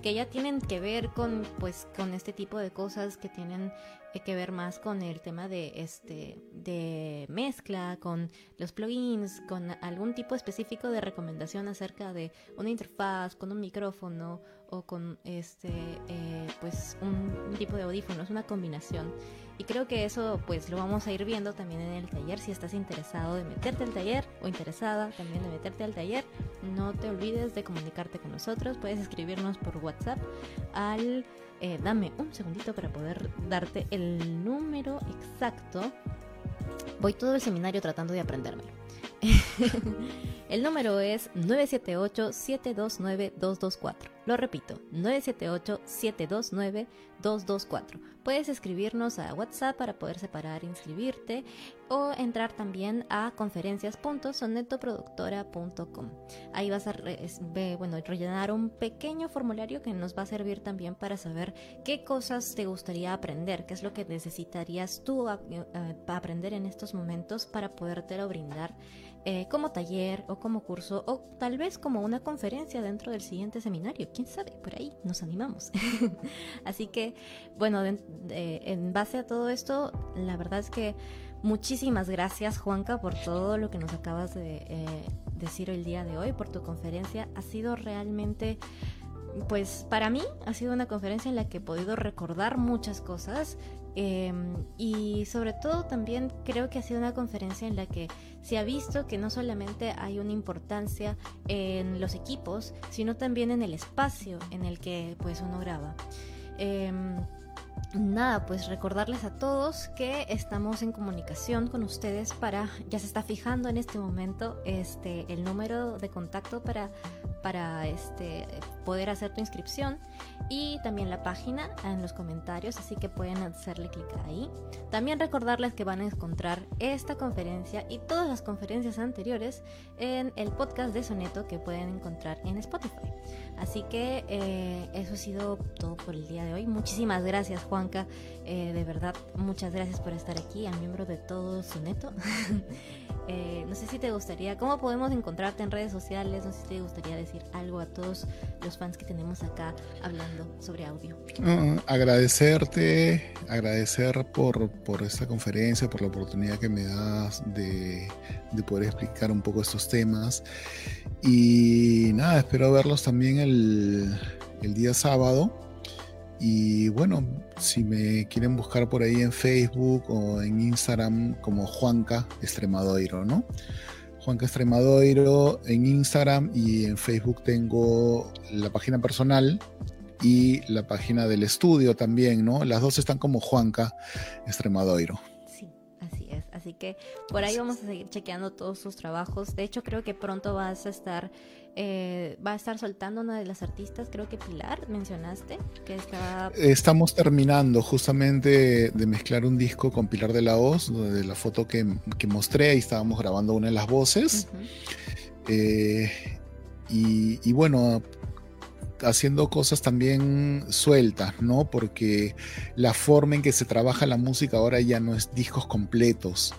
que ya tienen que ver con, pues, con este tipo de cosas que tienen eh, que ver más con el tema de este de mezcla con los plugins con algún tipo específico de recomendación acerca de una interfaz con un micrófono o con este eh, pues un, tipo de audífonos, una combinación. Y creo que eso pues lo vamos a ir viendo también en el taller. Si estás interesado de meterte al taller o interesada también de meterte al taller, no te olvides de comunicarte con nosotros. Puedes escribirnos por WhatsApp al... Eh, dame un segundito para poder darte el número exacto. Voy todo el seminario tratando de aprendérmelo. el número es 978-729-224. Lo repito, 978-729-224. Puedes escribirnos a WhatsApp para poder separar e inscribirte o entrar también a conferencias.sonetoproductora.com. Ahí vas a bueno, rellenar un pequeño formulario que nos va a servir también para saber qué cosas te gustaría aprender, qué es lo que necesitarías tú eh, aprender en estos momentos para podértelo brindar eh, como taller o como curso o tal vez como una conferencia dentro del siguiente seminario. ¿Quién sabe? Por ahí nos animamos. Así que, bueno, en base a todo esto, la verdad es que muchísimas gracias Juanca por todo lo que nos acabas de eh, decir el día de hoy, por tu conferencia. Ha sido realmente pues para mí ha sido una conferencia en la que he podido recordar muchas cosas em, y sobre todo también creo que ha sido una conferencia en la que se ha visto que no solamente hay una importancia en los equipos, sino también en el espacio en el que pues uno graba. Em, nada, pues recordarles a todos que estamos en comunicación con ustedes para, ya se está fijando en este momento este, el número de contacto para, para este, poder hacer tu inscripción y también la página en los comentarios, así que pueden hacerle clic ahí. También recordarles que van a encontrar esta conferencia y todas las conferencias anteriores en el podcast de Soneto que pueden encontrar en Spotify. Así que eh, eso ha sido todo por el día de hoy. Muchísimas gracias Juanca, eh, de verdad muchas gracias por estar aquí, al miembro de todo Soneto. Eh, no sé si te gustaría, ¿cómo podemos encontrarte en redes sociales? No sé si te gustaría decir algo a todos los fans que tenemos acá hablando sobre audio. agradecerte, agradecer por, por, esta conferencia, por la oportunidad que me das de, de, poder explicar un poco estos temas. Y nada, espero verlos también el, el día sábado. Y bueno, si me quieren buscar por ahí en Facebook o en Instagram como Juanca Extremadoiro, ¿no? Juanca Extremadoiro en Instagram y en Facebook tengo la página personal y la página del estudio también, ¿no? Las dos están como Juanca Extremadoiro. Sí, así es. Así que por ahí vamos a seguir chequeando todos sus trabajos. De hecho, creo que pronto vas a estar eh, va a estar soltando una de las artistas, creo que Pilar, mencionaste, que está... Estamos terminando justamente de mezclar un disco con Pilar de la Hoz, de la foto que, mostré, ahí estábamos grabando una de las voces. Eh, y, bueno, haciendo cosas también sueltas, ¿no? Porque la forma en que se trabaja la música ahora ya no es discos completos,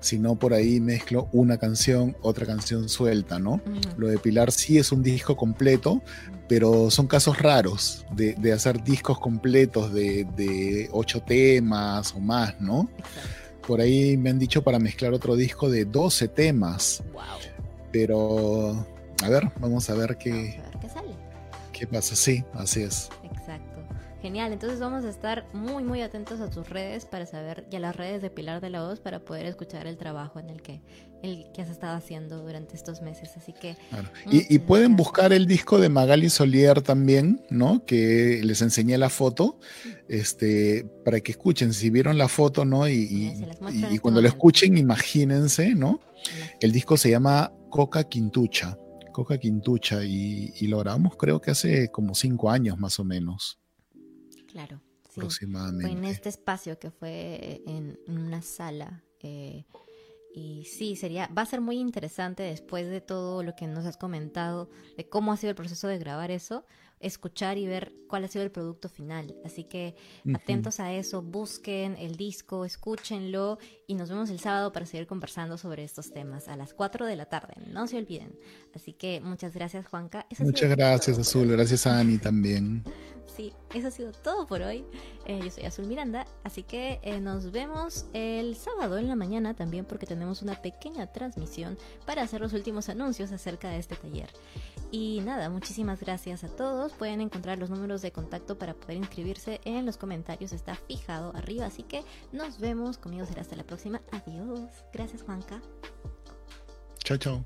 sino por ahí mezclo una canción, otra canción suelta, ¿no? Lo de Pilar sí es un disco completo, pero son casos raros de, hacer discos completos de, ocho temas o más, ¿no? por ahí me han dicho para mezclar otro disco de 12 temas. Wow. Pero, a ver, vamos a ver qué, a ver qué sale. qué pasa. Sí, así es. Exacto. Genial, entonces vamos a estar muy muy atentos a tus redes para saber y a las redes de Pilar de la Voz para poder escuchar el trabajo en el que el que has estado haciendo durante estos meses, así que Claro. Y, y Muchísimas pueden buscar el disco de Magali Solier también, ¿no? Que les enseñé la foto, este, para que escuchen, si vieron la foto, ¿no? Y, este cuando lo escuchen, imagínense, ¿no? El disco se llama Coca Quintucha, Coca Quintucha, y, y lo grabamos creo que hace como cinco años más o menos, claro, sí. Fue aproximadamente. en este espacio que fue en una sala. eh, y sí, sería, va a ser muy interesante después de todo lo que nos has comentado, de cómo ha sido el proceso de grabar eso, escuchar y ver cuál ha sido el producto final. Así que atentos a eso, busquen el disco, escúchenlo y nos vemos el sábado para seguir conversando sobre estos temas a las 4 de la tarde, no se olviden. Así que muchas gracias Juanca. Eso Muchas gracias, todo. Azul. Gracias a Ani también. Sí, eso ha sido todo por hoy. Eh, yo soy Azul Miranda, así que eh, nos vemos el sábado en la mañana también porque tenemos una pequeña transmisión para hacer los últimos anuncios acerca de este taller. Y nada, muchísimas gracias a todos. Pueden encontrar los números de contacto para poder inscribirse en los comentarios, está fijado arriba, así que nos vemos. Conmigo será hasta la próxima. Adiós. Gracias Juanca. Chao, chao.